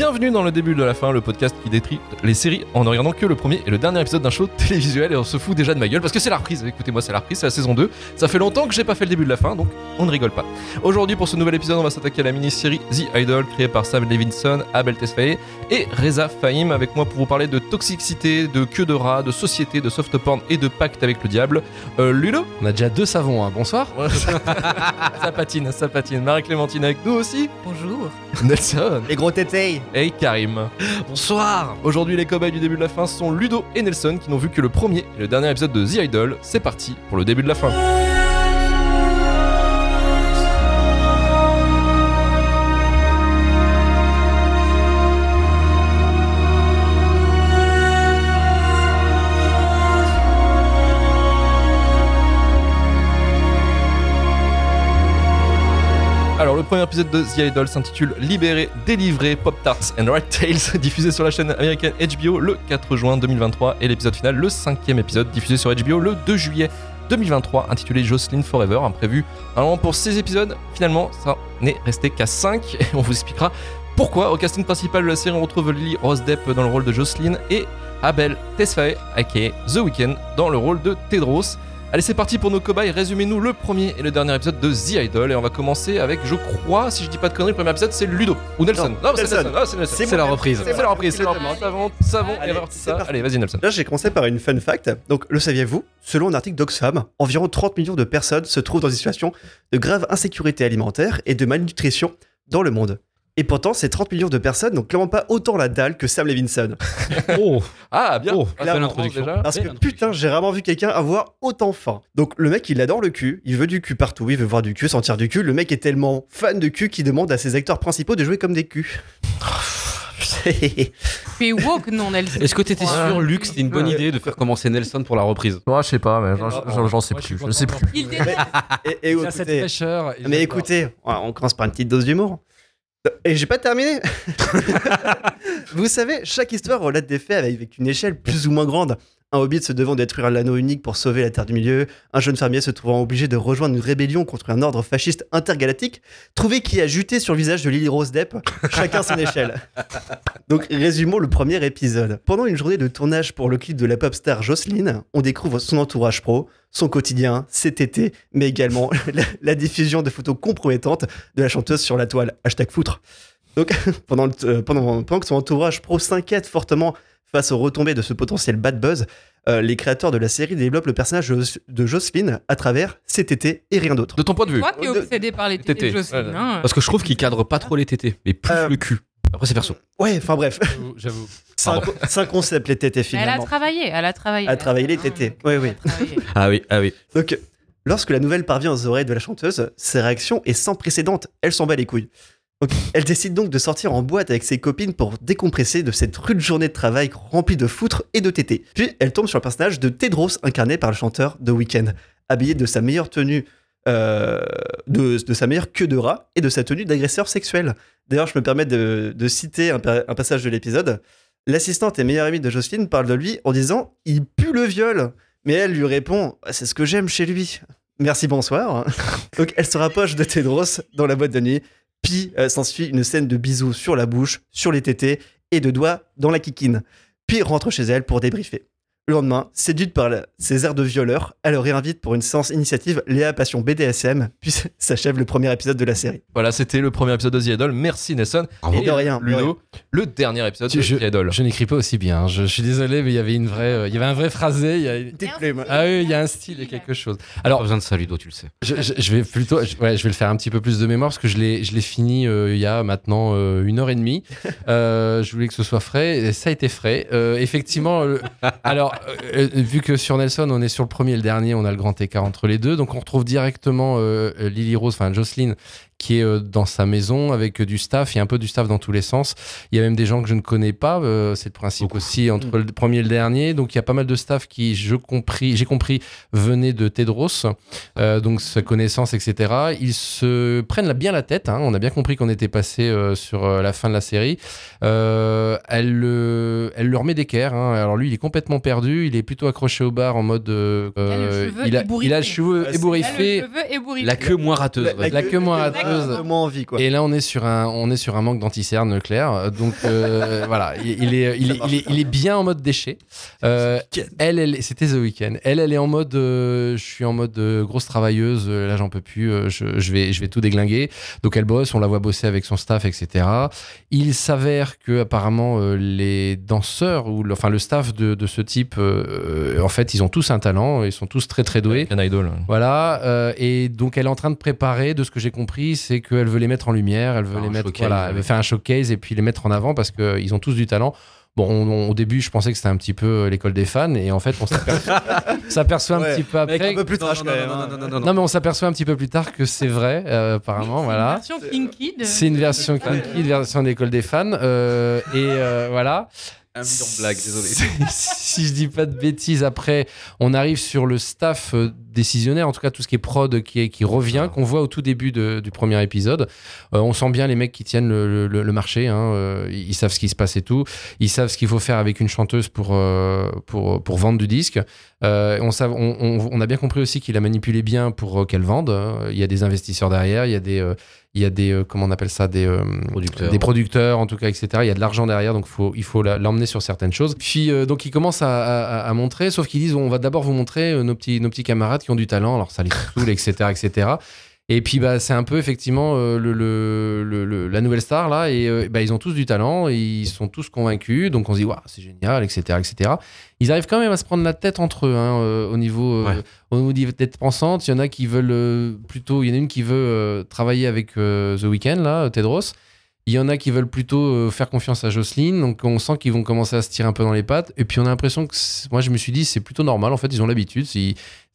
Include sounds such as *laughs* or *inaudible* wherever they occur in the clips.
Bienvenue dans le début de la fin, le podcast qui détruit les séries en ne regardant que le premier et le dernier épisode d'un show *laughs* télévisuel et on se fout déjà de ma gueule parce que c'est la reprise. Écoutez-moi, c'est la reprise, c'est la saison 2. Ça fait longtemps que j'ai pas fait le début de la fin, donc on ne rigole pas. Aujourd'hui, pour ce nouvel épisode, on va s'attaquer à la mini-série The Idol créée par Sam Levinson, Abel Tesfaye et Reza Fahim avec moi pour vous parler de toxicité, de queue de rat, de société, de soft porn et de pacte avec le diable. Euh, Ludo On a déjà deux savons, hein. bonsoir. *laughs* Ça patine, ça patine. Marie-Clémentine avec nous aussi. Bonjour. Nelson. Les gros tétés Et Karim. Bonsoir Aujourd'hui, les cobayes du début de la fin sont Ludo et Nelson qui n'ont vu que le premier et le dernier épisode de The Idol. C'est parti pour le début de la fin. Le premier épisode de The Idol s'intitule Libéré, délivré, Pop Tarts and Red Tails, *laughs* diffusé sur la chaîne américaine HBO le 4 juin 2023, et l'épisode final, le cinquième épisode, diffusé sur HBO le 2 juillet 2023, intitulé Jocelyn Forever, imprévu normalement pour 6 épisodes. Finalement, ça n'est resté qu'à 5, et *laughs* on vous expliquera pourquoi. Au casting principal de la série, on retrouve Lily Rose Depp dans le rôle de Jocelyn et Abel Tesfaye, aka The Weeknd, dans le rôle de Tedros. Allez, c'est parti pour nos cobayes. Résumez-nous le premier et le dernier épisode de The Idol. Et on va commencer avec, je crois, si je dis pas de conneries, le premier épisode c'est Ludo. Ou Nelson. Non, c'est Nelson. Nelson. Ah, c'est Nelson. C'est la reprise. C'est la reprise, c'est la reprise. Savon, savon, Allez, erreur, c'est ça. parti. Allez, vas-y, Nelson. Là, j'ai commencé par une fun fact. Donc, le saviez-vous Selon un article d'Oxfam, environ 30 millions de personnes se trouvent dans une situation de grave insécurité alimentaire et de malnutrition dans le monde. Et pourtant, ces 30 millions de personnes n'ont clairement pas autant la dalle que Sam Levinson. *laughs* Oh Ah, bien. Oh, Ah. Parce que putain, j'ai rarement vu quelqu'un avoir autant faim. Donc, le mec, il adore le cul, il veut du cul partout, il veut voir du cul, sentir du cul. Le mec est tellement fan de cul qu'il demande à ses acteurs principaux de jouer comme des culs. *laughs* Tu es woke, non, Nelson Est-ce que t'étais Ouais. sûr, Luc, c'était une bonne Ouais. idée de faire commencer Nelson pour la reprise? Moi, je sais pas, mais j'en- sais je plus. Je sais plus. Il déteste. et, et Il a cette écoutez, Mais écoutez, on commence par une petite dose d'humour. Et j'ai pas terminé. *laughs* Vous savez, chaque histoire relate des faits avec une échelle plus ou moins grande. Un hobbit se devant détruire l'anneau unique pour sauver la Terre du Milieu, un jeune fermier se trouvant obligé de rejoindre une rébellion contre un ordre fasciste intergalactique, trouver qui a juté sur le visage de Lily Rose Depp, *laughs* chacun son échelle. Donc résumons le premier épisode. Pendant une journée de tournage pour le clip de la pop star Jocelyn, on découvre son entourage pro, son quotidien, ses tétés, mais également *laughs* la, la diffusion de photos compromettantes de la chanteuse sur la toile. Hashtag foutre. Donc *laughs* pendant, le- euh, pendant, pendant que son entourage pro s'inquiète fortement face aux retombées de ce potentiel bad buzz, euh, les créateurs de la série développent le personnage de, de Jocelyn à travers ses tétés et rien d'autre. De ton point de vue. Toi qui es obsédé par les tétés Tétés, de Jocelyne. ouais. hein. Parce que je trouve qu'il cadre pas trop les tétés, mais plus Euh, le cul. Après, c'est perso. Ouais, enfin bref, J'avoue, c'est un, concept les tétés Mais Elle a finalement. travaillé, elle a travaillé. À travailler les Hein, tétés. Oui, oui. elle a travaillé. *laughs* Ah oui, ah oui. Donc, lorsque la nouvelle parvient aux oreilles de la chanteuse, sa réaction est sans précédent. Elle s'en bat les couilles. Elle décide donc de sortir en boîte avec ses copines pour décompresser de cette rude journée de travail remplie de foutre et de tétés. Puis, elle tombe sur le personnage de Tedros, incarné par le chanteur The Weeknd, habillé de sa meilleure tenue, euh, de, sa meilleure queue de rat et de sa tenue d'agresseur sexuel. D'ailleurs, je me permets de, citer un passage de l'épisode. L'assistante et meilleure amie de Jocelyne parle de lui en disant Il pue le viol. Mais elle lui répond C'est ce que j'aime chez lui. Merci, bonsoir. *laughs* Donc elle se rapproche de Tedros dans la boîte de nuit. Puis euh, s'ensuit une scène de bisous sur la bouche, sur les tétés et de doigts dans la kikine. Puis rentre chez elle pour débriefer. Le lendemain, séduite par ses airs de violeur, elle le réinvite pour une séance initiative Léa Passion BDSM, puis *laughs* s'achève le premier épisode de la série. Voilà, c'était le premier épisode de The Idol. Merci Nelson. Bravo. Et De rien. Ludo, le dernier épisode de Je- The Idol. Je n'écris pas aussi bien. Je, je suis désolé, mais il y avait une vraie, euh, il y avait un vrai phrasé. Il y a une-. Ah oui, il y a un style et quelque chose. Alors, Alors, besoin de ça, Ludo, tu le sais. je, je- je vais plutôt, je, ouais, je vais le faire un petit peu plus de mémoire parce que je l'ai, je l'ai fini euh, il y a maintenant euh, une heure et demie. *laughs* Euh, je voulais que ce soit frais et ça a été frais. Euh, effectivement, euh, *laughs* euh, euh, vu que sur Nelson on est sur le premier et le dernier, on a le grand écart entre les deux, donc on retrouve directement euh, Lily Rose, enfin Jocelyn, qui est euh, dans sa maison avec euh, du staff. Il y a un peu du staff dans tous les sens. Il y a même des gens que je ne connais pas. euh, c'est le principe aussi entre le premier et le dernier. Donc il y a pas mal de staff qui, je compris, j'ai compris, venaient de Tedros. Euh, donc sa connaissance, etc. Ils se prennent bien la tête. hein. On a bien compris qu'on était passé euh, sur la fin de la série. Euh, elle, le- elle leur met d'équerre. hein. Alors lui, il est complètement perdu. Il est plutôt accroché au bar en mode. euh, Il a le cheveu il, a, a le cheveu ébouriffé. La queue moins rateuse. La- queue moins La rateuse. chanteuse. un peu moins envie, quoi. Et là, on est sur un, on est sur un manque d'anticerne clair. Donc euh, *laughs* voilà, il, il est, il, est, il, est, il est bien en mode déchet. Euh, elle, elle, c'était The Weeknd. Elle, elle est en mode, euh, je suis en mode euh, grosse travailleuse. euh, Là, j'en peux plus. euh, je, je vais, je vais tout déglinguer. Donc elle bosse. On la voit bosser avec son staff, etc. Il s'avère que apparemment euh, les danseurs ou le, enfin le staff de, de ce type, euh, euh, en fait, ils ont tous un talent. Ils sont tous très très doués. American Idol. Voilà, euh, et donc elle est en train de préparer, de ce que j'ai compris, c'est qu'elle veut les mettre en lumière, elle veut Faire les un mettre, showcase, voilà, elle veut faire un showcase et puis les mettre en avant parce qu'ils ont tous du talent. Bon, on- on- au début, je pensais que c'était un petit peu euh, l'école des fans, et en fait, on s'aperçoit *laughs* un Ouais, petit peu après. un peu plus trash, non, quand non, même. non, hein. non, non, non, non. Mais on s'aperçoit un petit peu plus tard que c'est vrai, euh, apparemment, voilà. Version kinky de- C'est une version kinky, une version d'école des fans, euh, et euh, voilà. Un million de blagues, désolé. *laughs* si je dis pas de bêtises, après, on arrive sur le staff euh, décisionnaire, en tout cas tout ce qui est prod qui, est- qui revient, qu'on voit au tout début de- du premier épisode. Euh, on sent bien les mecs qui tiennent le, le- le marché, hein, euh, ils savent ce qui se passe et tout. Ils savent ce qu'il faut faire avec une chanteuse pour, euh, pour, pour vendre du disque. On, sav- on, on- on a bien compris aussi qu'il a manipulé bien pour qu'elle vende. hein. Il y a des investisseurs derrière, il y a des, il y a des euh, comment on appelle ça, des euh, Producteurs. des producteurs en tout cas, etc. Il y a de l'argent derrière, donc faut, il faut l'emmener sur certaines choses. Puis euh, donc ils commencent à, à- à montrer, sauf qu'ils disent on va d'abord vous montrer nos petits, nos petits camarades qui ont du talent, alors ça les saoule, *laughs* etc., etc. Et puis bah, c'est un peu effectivement euh, le, le- le- le- la nouvelle star là, et euh, bah, ils ont tous du talent, et ils sont tous convaincus, donc on se dit waouh c'est génial, etc., etc. Ils arrivent quand même à se prendre la tête entre eux hein, euh, au niveau Ouais. au niveau des têtes pensantes. Il y en a qui veulent plutôt, il y en a une qui veut travailler avec The Weeknd là, Tedros. Il y en a qui veulent plutôt faire confiance à Jocelyne, donc on sent qu'ils vont commencer à se tirer un peu dans les pattes. Et puis on a l'impression que, moi je me suis dit, c'est plutôt normal, en fait, ils ont l'habitude,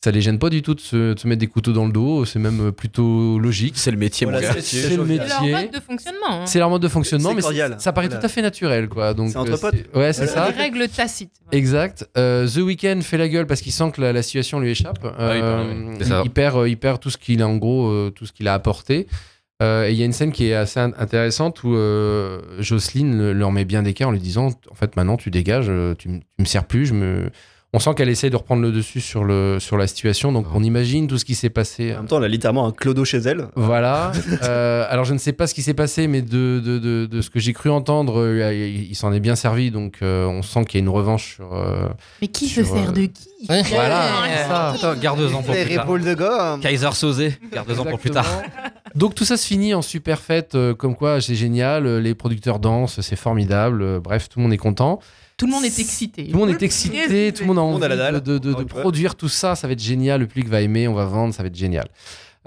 ça les gêne pas du tout de se, de se mettre des couteaux dans le dos, c'est même euh, plutôt logique. C'est le métier, Voilà, mon gars. c'est- le jovial. C'est leur métier. mode de fonctionnement. hein. C'est leur mode de fonctionnement, mais ça paraît Voilà. tout à fait naturel, quoi. Donc, C'est entre euh, potes. Ouais, c'est Voilà. ça. Des règles tacites. voilà. Exact. Euh, The Weeknd fait la gueule parce qu'il sent que la, la situation lui échappe. Euh, ça. il, perd, euh, il perd tout ce qu'il a en gros, euh, tout ce qu'il a apporté. Euh, et il y a une scène qui est assez in- intéressante où euh, Jocelyne le- leur met bien d'écart en lui disant en fait maintenant tu dégages, tu, m- tu me sers plus. Je me... On sent qu'elle essaie de reprendre le dessus sur, le, sur la situation. Donc on imagine tout ce qui s'est passé. En même temps, elle a littéralement un clodo chez elle. Voilà. *laughs* Euh, alors je ne sais pas ce qui s'est passé, mais de, de, de, de ce que j'ai cru entendre, euh, il, il s'en est bien servi. Donc euh, on sent qu'il y a une revanche sur. euh, Mais qui Sur, se sert euh, de qui Voilà, c'est ça. Attends, garde-en pour Les plus tard. épaules de gomme. Kaiser Sosé, garde-en pour plus tard. Donc tout ça se finit en super fête, euh, comme quoi c'est génial, euh, les producteurs dansent, c'est formidable, euh, bref, tout le monde est content. Tout le monde est excité. Tout le monde est excité, tout le monde a envie a la dalle, de, de- de- produire tout ça, ça va être génial, le public va aimer, on va vendre, ça va être génial.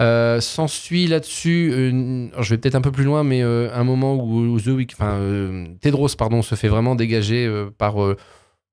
Euh, S'ensuit là-dessus, je vais peut-être un peu plus loin, mais euh, un moment où, où The Week- enfin, euh, Tedros pardon, se fait vraiment dégager euh, par, euh,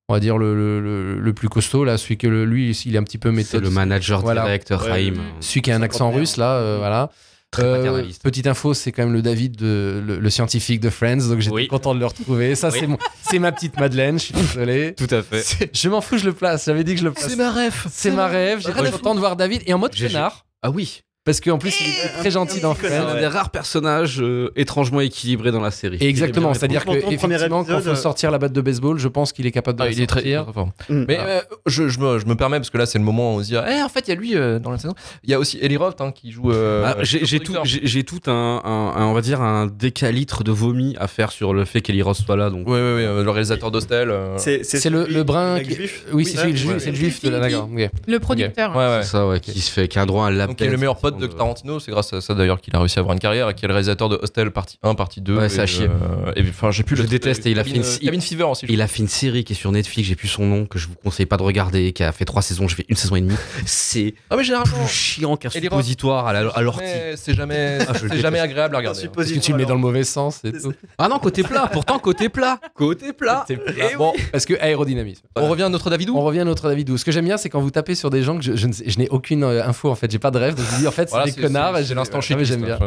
on va dire, le, le- le- plus costaud, là, celui que le- lui, il est un petit peu C'est méthode. le manager Voilà. directeur Ouais. Raïm. Celui qui a un accent russe, là, euh, voilà. Très Euh, paternaliste. petite info, c'est quand même le David, de, le, le scientifique de Friends, donc j'étais Oui. content de le retrouver. Ça, Oui. c'est mon- c'est ma petite Madeleine, je suis désolé. *laughs* Tout à fait. Je m'en fous, je le place. J'avais dit que je le place. ma ref. C'est ma rêve. J'étais content de voir David et en mode J'ai- connard. Ah oui. Parce qu'en plus, il est très gentil dans C'est un des rares personnages euh, étrangement équilibrés dans la série. Et exactement, c'est-à-dire Pour ton premier qu'effectivement, quand épisode, faut sortir la batte de baseball, je pense qu'il est capable de Ah, la il est très, sortir. très fort. Mm. Mais Ah. euh, je, je me, je me permets, parce que là, c'est le moment où on se dit Eh, en fait, il y a lui euh, dans la saison. Il y a aussi Eli Roth hein, qui joue. euh, Ah, j'ai tout, j'ai j'ai tout un, un- un- on va dire un décalitre de vomi à faire sur le fait qu'Eli Ross soit là. Donc, Ouais, ouais, ouais, euh, le réalisateur d'Hostel. euh, C'est C'est le, celui- le brun. mec qui- juif. Oui, c'est celui, le juif- c'est le juif de la. Ok. Le producteur. Ouais, ouais. c'est ça, ouais, qui se fait, qui a un droit à lap Donc, qui est le meilleur pote de de- Tarantino, c'est grâce à ça d'ailleurs qu'il a réussi à avoir une carrière et qui est le réalisateur de Hostel partie 1, partie 2. Ouais, ça a chier. et enfin, j'ai plus Je le déteste, et il a fait une- euh, Fever aussi. Il a fait une série qui est sur Netflix, j'ai plus son nom, que je vous conseille pas de regarder, qui a fait trois saisons, j'ai fait une saison et demie. *laughs* C'est. Ah, mais plus chiant qu'un suppositoire à l'ortie. C'est jamais, Ah, jamais agréable à regarder. Parce que suppositoire, tu le mets dans le mauvais sens et tout. Ah non, côté plat, pourtant côté plat. *laughs* Côté plat. C'est Eh. Bon, parce que aérodynamisme. On revient à notre Davidou On revient à notre Davidou. Ce que j'aime bien, c'est quand vous tapez sur des gens que je n'ai aucune euh, info en fait. J'ai pas de rêve. Donc je dis en fait, c'est Voilà, des connards. C'est je- l'instant mais J'aime bien.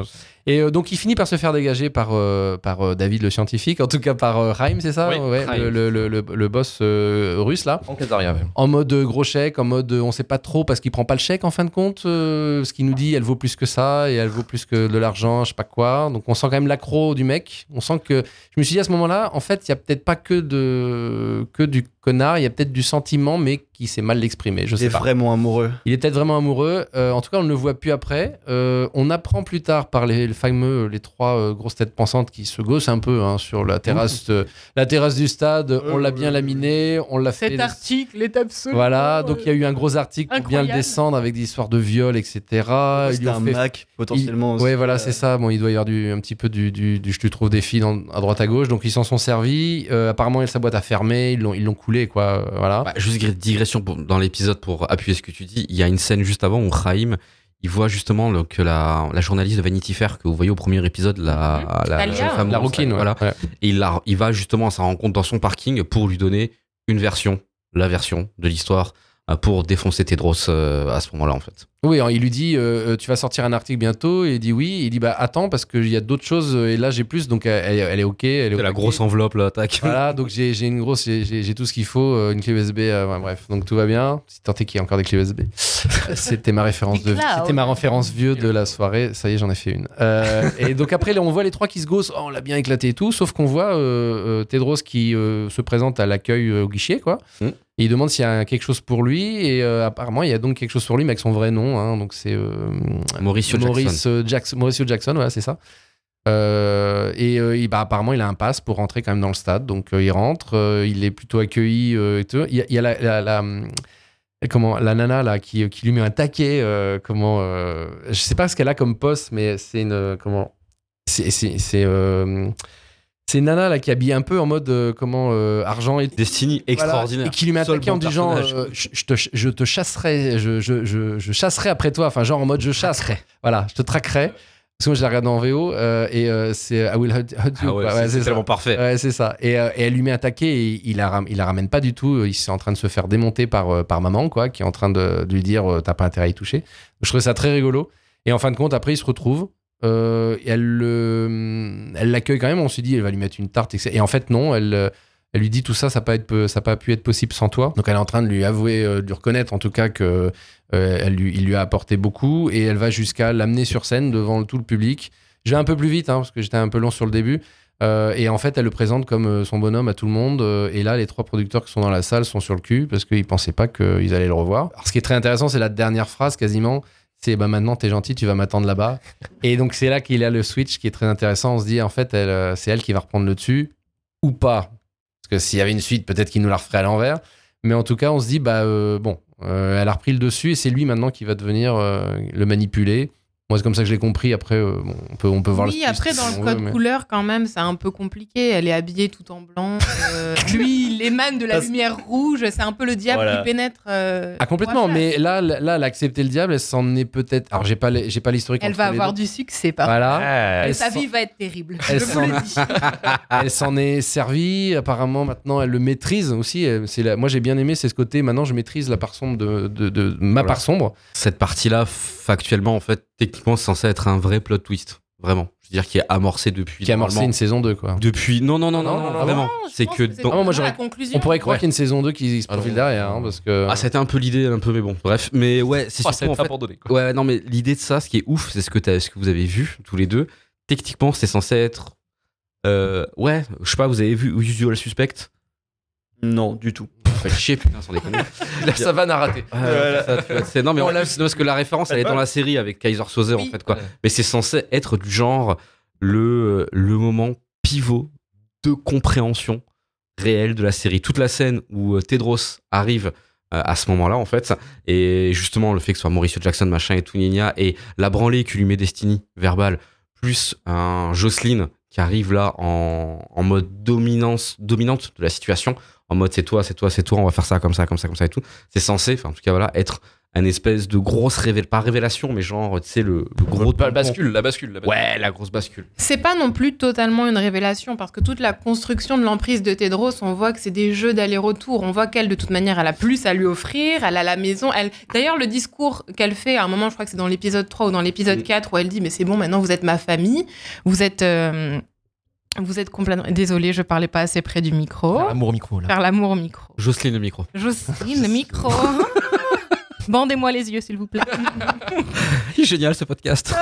Et euh, donc il finit par se faire dégager par, euh, par euh, David le scientifique, en tout cas par euh, Raim, c'est ça? Oui, Ouais, le, le- le- boss euh, russe là. En même. En mode gros chèque, en mode on sait pas trop parce qu'il prend pas le chèque en fin de compte. euh, ce qu'il nous dit, elle vaut plus que ça et elle vaut plus que de l'argent, je sais pas quoi. Donc on sent quand même l'accro du mec. On sent que. Je me suis dit à ce moment-là, en fait, il y a peut-être pas que, de, que du connard, il y a peut-être du sentiment, mais qui sait mal l'exprimer. Je Il est pas. vraiment amoureux. Il est peut-être vraiment amoureux. Euh, en tout cas, on ne le voit plus après. Euh, on apprend plus tard par les, le fameux, les trois euh, grosses têtes pensantes qui se gossent un peu hein, sur la terrasse, euh, la terrasse du stade. on l'a bien laminé, on l'a fait. Cet article est absolument. Voilà, donc il y a eu un gros article pour bien le descendre avec des histoires de viol, etc. C'était un fait- Mac, potentiellement. il- Ouais, aussi, voilà, euh, c'est ça. Bon, il doit y avoir du, un petit peu du, du, du- je te trouve des filles dans- à droite à gauche, donc ils s'en sont servis. Euh, apparemment, sa boîte a fermé, ils l'ont, ils l'ont coulé, quoi. euh, Voilà. Bah, juste digression pour- dans l'épisode pour appuyer ce que tu dis. Il y a une scène juste avant où Raïm, il voit justement le- que la, la journaliste de Vanity Fair que vous voyez au premier épisode, la, la, Talia. jeune femme la ouais. voilà. Ouais. Et il, la- il va justement à sa rencontre dans son parking pour lui donner une version, la version de l'histoire, euh, pour défoncer Tedros euh, à ce moment-là, en fait. Oui, alors, il lui dit euh, euh, Tu vas sortir un article bientôt Et il dit oui. Il dit Bah attends, parce qu'il y a d'autres choses euh, et là j'ai plus. Donc elle, est OK. Elle est C'est la grosse enveloppe, là, tac. *laughs* Voilà, donc j'ai j'ai une grosse, j'ai- tout ce qu'il faut, une clé USB, euh, ouais, bref, donc tout va bien. Si tant est qu'il y a encore des clés USB. *laughs* C'était ma référence de, c'était ma référence vieux de la soirée. Ça y est, j'en ai fait une. Euh, et donc après, on voit les trois qui se gossent. Oh, on l'a bien éclaté et tout. Sauf qu'on voit Tedros qui euh, se présente à l'accueil euh, au guichet, quoi. Mm. Et il demande s'il y a quelque chose pour lui. Et euh, apparemment, il y a donc quelque chose pour lui, mais avec son vrai nom. hein. donc c'est euh, Mauricio Maurice, Jackson. euh, Jackson. Mauricio Jackson, voilà, c'est ça. Euh, et euh, il- bah, apparemment, il a un pass pour rentrer quand même dans le stade. Donc, euh, il rentre. euh, il est plutôt accueilli. euh, et tout. Il y a, il y a la, la- la, comment, la nana là, qui, qui lui met un taquet. euh, comment, euh, je sais pas ce qu'elle a comme poste, mais c'est une. euh, comment C'est. c'est- c'est, euh, c'est nana là qui habille un peu en mode euh, comment euh, argent et Destiny voilà, extraordinaire. et qui lui met taquet en disant euh, je, je te, je te chasserai, je, je, chasserai après toi, enfin genre en mode je chasse. Voilà, je te traquerai. Parce que moi je la regarde en VO euh, et c'est I will hunt, hunt you. Ah ouais, c'est- tellement parfait. Ouais, c'est ça. Et, et elle lui met un taquet et il la, il la ramène pas du tout. Il est en train de se faire démonter par, par maman, quoi, qui est en train de, de lui dire T'as pas intérêt à y toucher. Je trouvais ça très rigolo. Et en fin de compte, après, ils se retrouvent. Euh, elle le- elle l'accueille quand même. On s'est dit Elle va lui mettre une tarte. etc. Et en fait, non. Elle, euh, elle lui dit Tout ça, ça n'a a pas pu être possible sans toi. Donc elle est en train de lui avouer, euh, de lui reconnaître en tout cas que euh, lui, a apporté beaucoup. Et elle va jusqu'à l'amener sur scène devant tout le public. Je vais un peu plus vite hein, parce que j'étais un peu long sur le début. Euh, et en fait, elle le présente comme euh, son bonhomme à tout le monde. euh, et là, les trois producteurs qui sont dans la salle sont sur le cul parce qu'ils pensaient pas qu'ils allaient le revoir. Alors, ce qui est très intéressant, c'est la dernière phrase quasiment. C'est bah maintenant t'es gentil, tu vas m'attendre là-bas. et donc c'est là qu'il y a le switch qui est très intéressant. On se dit en fait, elle, euh, c'est elle qui va reprendre le dessus ou pas. Parce que s'il y avait une suite, peut-être qu'il nous la referait à l'envers. Mais en tout cas, on se dit bah euh, bon, euh, elle a repris le dessus et c'est lui maintenant qui va devenir le manipuler. Moi, c'est comme ça que je l'ai compris. Après, euh, bon, on peut on peut voir Oui, le après, twist dans si le code veut, mais- couleur, quand même, c'est un peu compliqué. Elle est habillée tout en blanc. Euh, *laughs* lui, il émane de la Parce- lumière rouge. C'est un peu le diable Voilà. qui pénètre. euh, Ah complètement, mais là, là, elle a accepté le diable, elle s'en est peut-être. Alors j'ai pas, les- j'ai pas l'historique. Elle va les avoir deux. du succès, par Voilà, Ah, Et elle sa vie va être terrible. elle Je vous s'en- le dis. *laughs* elle s'en est servie. Apparemment, maintenant, elle le maîtrise aussi. C'est la- Moi, j'ai bien aimé, c'est ce côté. Maintenant, je maîtrise la part sombre de, de, de- ma Voilà. part sombre. Cette partie-là, factuellement, en fait, techniquement, c'est censé être un vrai plot twist. Vraiment. Je veux dire, qui est amorcé depuis. Qui a amorcé une saison 2 quoi. Depuis. Non, non, non, non, Non, non, non, vraiment. C'est que. dans- Ah, moi, vraiment j'aurais-. On pourrait croire Ouais. qu'il y a une saison 2 qui se Ah, profile derrière, hein, parce que. Ah, c'était un peu l'idée, un peu, mais bon, bref. Mais ouais, c'est Oh, surtout va en être fait. abandonné. Quoi. Ouais, non, mais l'idée de ça, ce qui est ouf, c'est ce que, ce que vous avez vu tous les deux. Techniquement, c'est censé être. euh, ouais, je sais pas, vous avez vu Usual Suspect? Non, du tout. Faites chier, putain, sans déconner. *laughs* La savane a raté. Ça, vois, c'est- non, mais On plus, non, parce que la référence, elle est dans la série avec Kaiser Soze, en fait, quoi. Ouais. Mais c'est censé être du genre le, le moment pivot de compréhension réelle de la série. Toute la scène où euh, Tedros arrive euh, à ce moment-là, en fait, et justement le fait que ce soit Mauricio Jackson, machin et tout, et la branlée que lui met Destiny, verbale, plus un Jocelyn qui arrive là en, en mode dominance, dominante de la situation, en mode c'est toi, c'est toi, c'est toi, on va faire ça comme ça, comme ça, comme ça et tout. C'est censé, enfin en tout cas voilà, être un espèce de grosse révélation, pas révélation, mais genre, tu sais, le, le gros la bascule, la bascule, la bascule. Ouais, la grosse bascule. C'est pas non plus totalement une révélation parce que toute la construction de l'emprise de Tedros, on voit que c'est des jeux d'aller-retour. On voit qu'elle, de toute manière, elle a plus à lui offrir. Elle a la maison. Elle... D'ailleurs, le discours qu'elle fait à un moment, je crois que c'est dans l'épisode 3 ou dans l'épisode Mm. 4, où elle dit Mais c'est bon, maintenant vous êtes ma famille. Vous êtes. euh, Vous êtes complètement. Désolée, je parlais pas assez près du micro. Faire l'amour au micro, là. Faire l'amour au micro. Jocelyne le micro. Jocelyne, le micro. *laughs* Bandez-moi les yeux, s'il vous plaît. Génial ce podcast.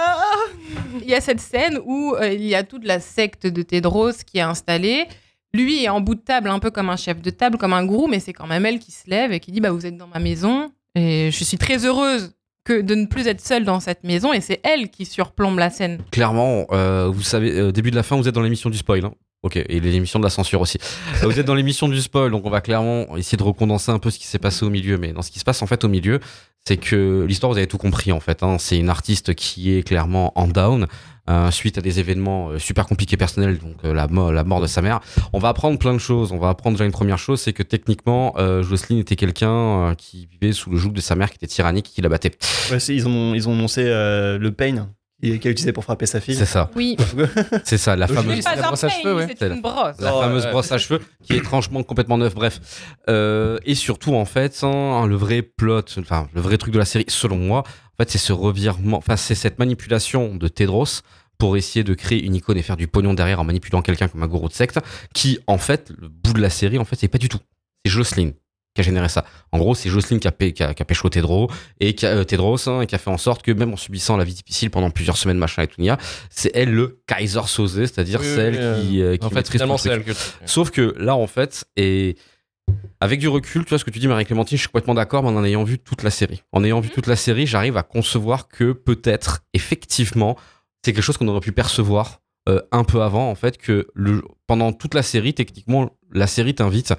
Il y a cette scène où euh, il y a toute la secte de Tedros qui est installée. Lui est en bout de table, un peu comme un chef de table, comme un gourou, mais c'est quand même elle qui se lève et qui dit bah, Vous êtes dans ma maison et je suis très heureuse que de ne plus être seule dans cette maison et c'est elle qui surplombe la scène. Clairement, euh, vous savez, euh, début de la fin, vous êtes dans l'émission du spoil. hein. Ok, et l'émission de la censure aussi. Euh, vous êtes dans l'émission du spoil, donc on va clairement essayer de recondenser un peu ce qui s'est passé au milieu. Mais dans ce qui se passe en fait au milieu, c'est que l'histoire, vous avez tout compris en fait. hein. C'est une artiste qui est clairement en down. euh, suite à des événements euh, super compliqués personnels, donc la, mo- la mort de sa mère. On va apprendre plein de choses. On va apprendre déjà une première chose, c'est que techniquement, Jocelyne était quelqu'un qui vivait sous le joug de sa mère, qui était tyrannique, qui la battait. Ouais, ils, ont, ils ont annoncé le pain qu'il a utilisé pour frapper sa fille. C'est ça, Oui. *laughs* c'est ça, la fameuse la brosse à cheveux, ouais. C'est la- une brosse. la Oh, fameuse ouais. brosse à cheveux qui est étrangement complètement neuve bref Euh, et surtout en fait hein, le vrai plot enfin le vrai truc de la série selon moi en fait c'est ce revirement enfin c'est cette manipulation de Tedros pour essayer de créer une icône et faire du pognon derrière en manipulant quelqu'un comme un gourou de secte qui en fait le bout de la série en fait c'est pas du tout c'est Jocelyn qui a généré ça. En gros, c'est Jocelyn qui a, qui a, qui a pécho Tedros et qui a, euh, Tedros hein, et qui a fait en sorte que même en subissant la vie difficile pendant plusieurs semaines, machin et tout, c'est elle le Kaiser Sosé, c'est-à-dire Oui, celle euh, qui, euh, qui En fait, finalement, c'est elle que. Sauf que là, en fait, et avec du recul, tu vois ce que tu dis, Marie-Clémentine, je suis complètement d'accord, mais en ayant vu toute la série. En ayant vu toute la série, j'arrive à concevoir que peut-être, effectivement, c'est quelque chose qu'on aurait pu percevoir euh, un peu avant, en fait, que le, pendant toute la série, techniquement, la série t'invite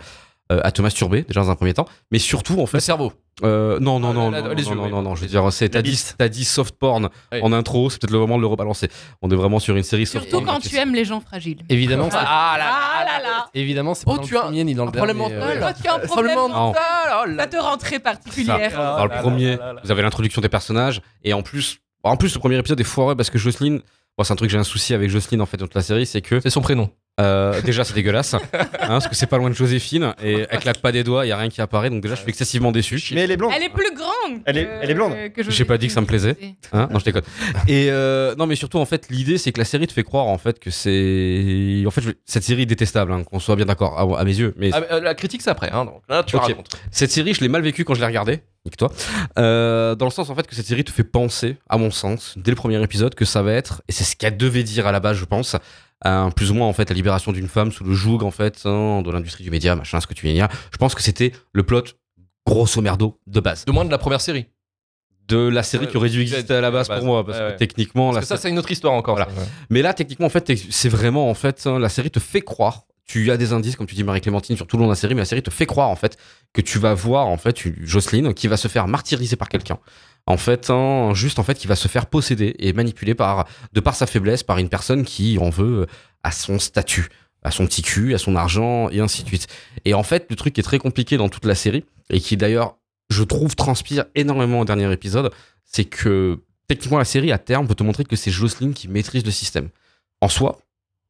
à te masturber, déjà dans un premier temps, mais surtout, en Le fait, cerveau. euh, non, non, Ah, non, la- non, non, yeux, non, oui. non, non, je veux dire, c'est, t'as dit, t'as dit soft porn Oui. en intro, c'est peut-être le moment de le rebalancer. On est vraiment sur une série soft Surtout porn. quand tu aimes les gens fragiles. Évidemment, c'est- Ah là là évidemment, c'est Oh, pas dans tu le as premier ni dans le un problème dernier, mental. euh, Oh, tu as un problème mental, oh là Ça te rend très particulière. Dans le premier, vous avez l'introduction des personnages et en plus, en plus le premier épisode est foireux parce que Jocelyne, bon, c'est un truc j'ai un souci avec Jocelyne en fait dans toute la série, c'est que C'est son prénom. Euh, déjà c'est dégueulasse, hein, parce que c'est pas loin de Joséphine et elle claque pas des doigts, il y a rien qui apparaît donc déjà je suis excessivement déçu. Mais elle est blonde. Elle est plus grande. Elle est- que- elle est blonde. que J'ai pas dit que ça me plaisait. Hein non je déconne. Et euh, non mais surtout en fait l'idée c'est que la série te fait croire en fait que c'est en fait je- cette série est détestable hein, qu'on soit bien d'accord à, à mes yeux mais Ah, euh, la critique, c'est après. Hein, donc là, tu Ok. racontes. Cette série, je l'ai mal vécue quand je l'ai regardée. Euh, dans le sens, en fait, que cette série te fait penser, à mon sens, dès le premier épisode, que ça va être, et c'est ce qu'elle devait dire à la base, je pense, plus ou moins, en fait, la libération d'une femme sous le joug, en fait, hein, de l'industrie du média, machin, ce que tu viens de dire. Je pense que c'était le plot, grosso merdo, de base. De moins de la première série. De la série Ouais, qui aurait dû exister à la base pour moi, parce Ouais, que ouais. techniquement, Parce la que ça, c'est une autre histoire encore. Voilà. ça, ouais. mais là, techniquement, en fait, c'est vraiment, en fait, hein, la série te fait croire. Tu as des indices, comme tu dis, Marie-Clémentine, sur tout le long de la série, mais la série te fait croire, en fait, que tu vas voir, en fait, une Jocelyne qui va se faire martyriser par quelqu'un. En fait, hein, juste, en fait, qui va se faire posséder et manipuler par, de par sa faiblesse, par une personne qui en veut à son statut, à son petit cul, à son argent, et ainsi de suite. Et en fait, le truc qui est très compliqué dans toute la série, et qui d'ailleurs, je trouve, transpire énormément au dernier épisode, c'est que techniquement, la série, à terme, peut te montrer que c'est Jocelyne qui maîtrise le système. En soi,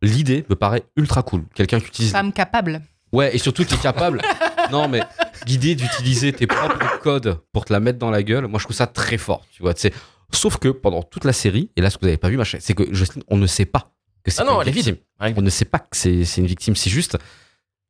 l'idée me paraît ultra cool. Quelqu'un qui utilise. Femme capable. Ouais, et surtout qui est capable. *laughs* non, mais l'idée d'utiliser tes propres codes pour te la mettre dans la gueule, moi, je trouve ça très fort. Tu vois. Sauf que pendant toute la série, et là, ce que vous n'avez pas vu, machin, c'est que Jocelyne, on ne sait pas que c'est Ah est une victime. On ne sait pas que c'est une victime. C'est juste,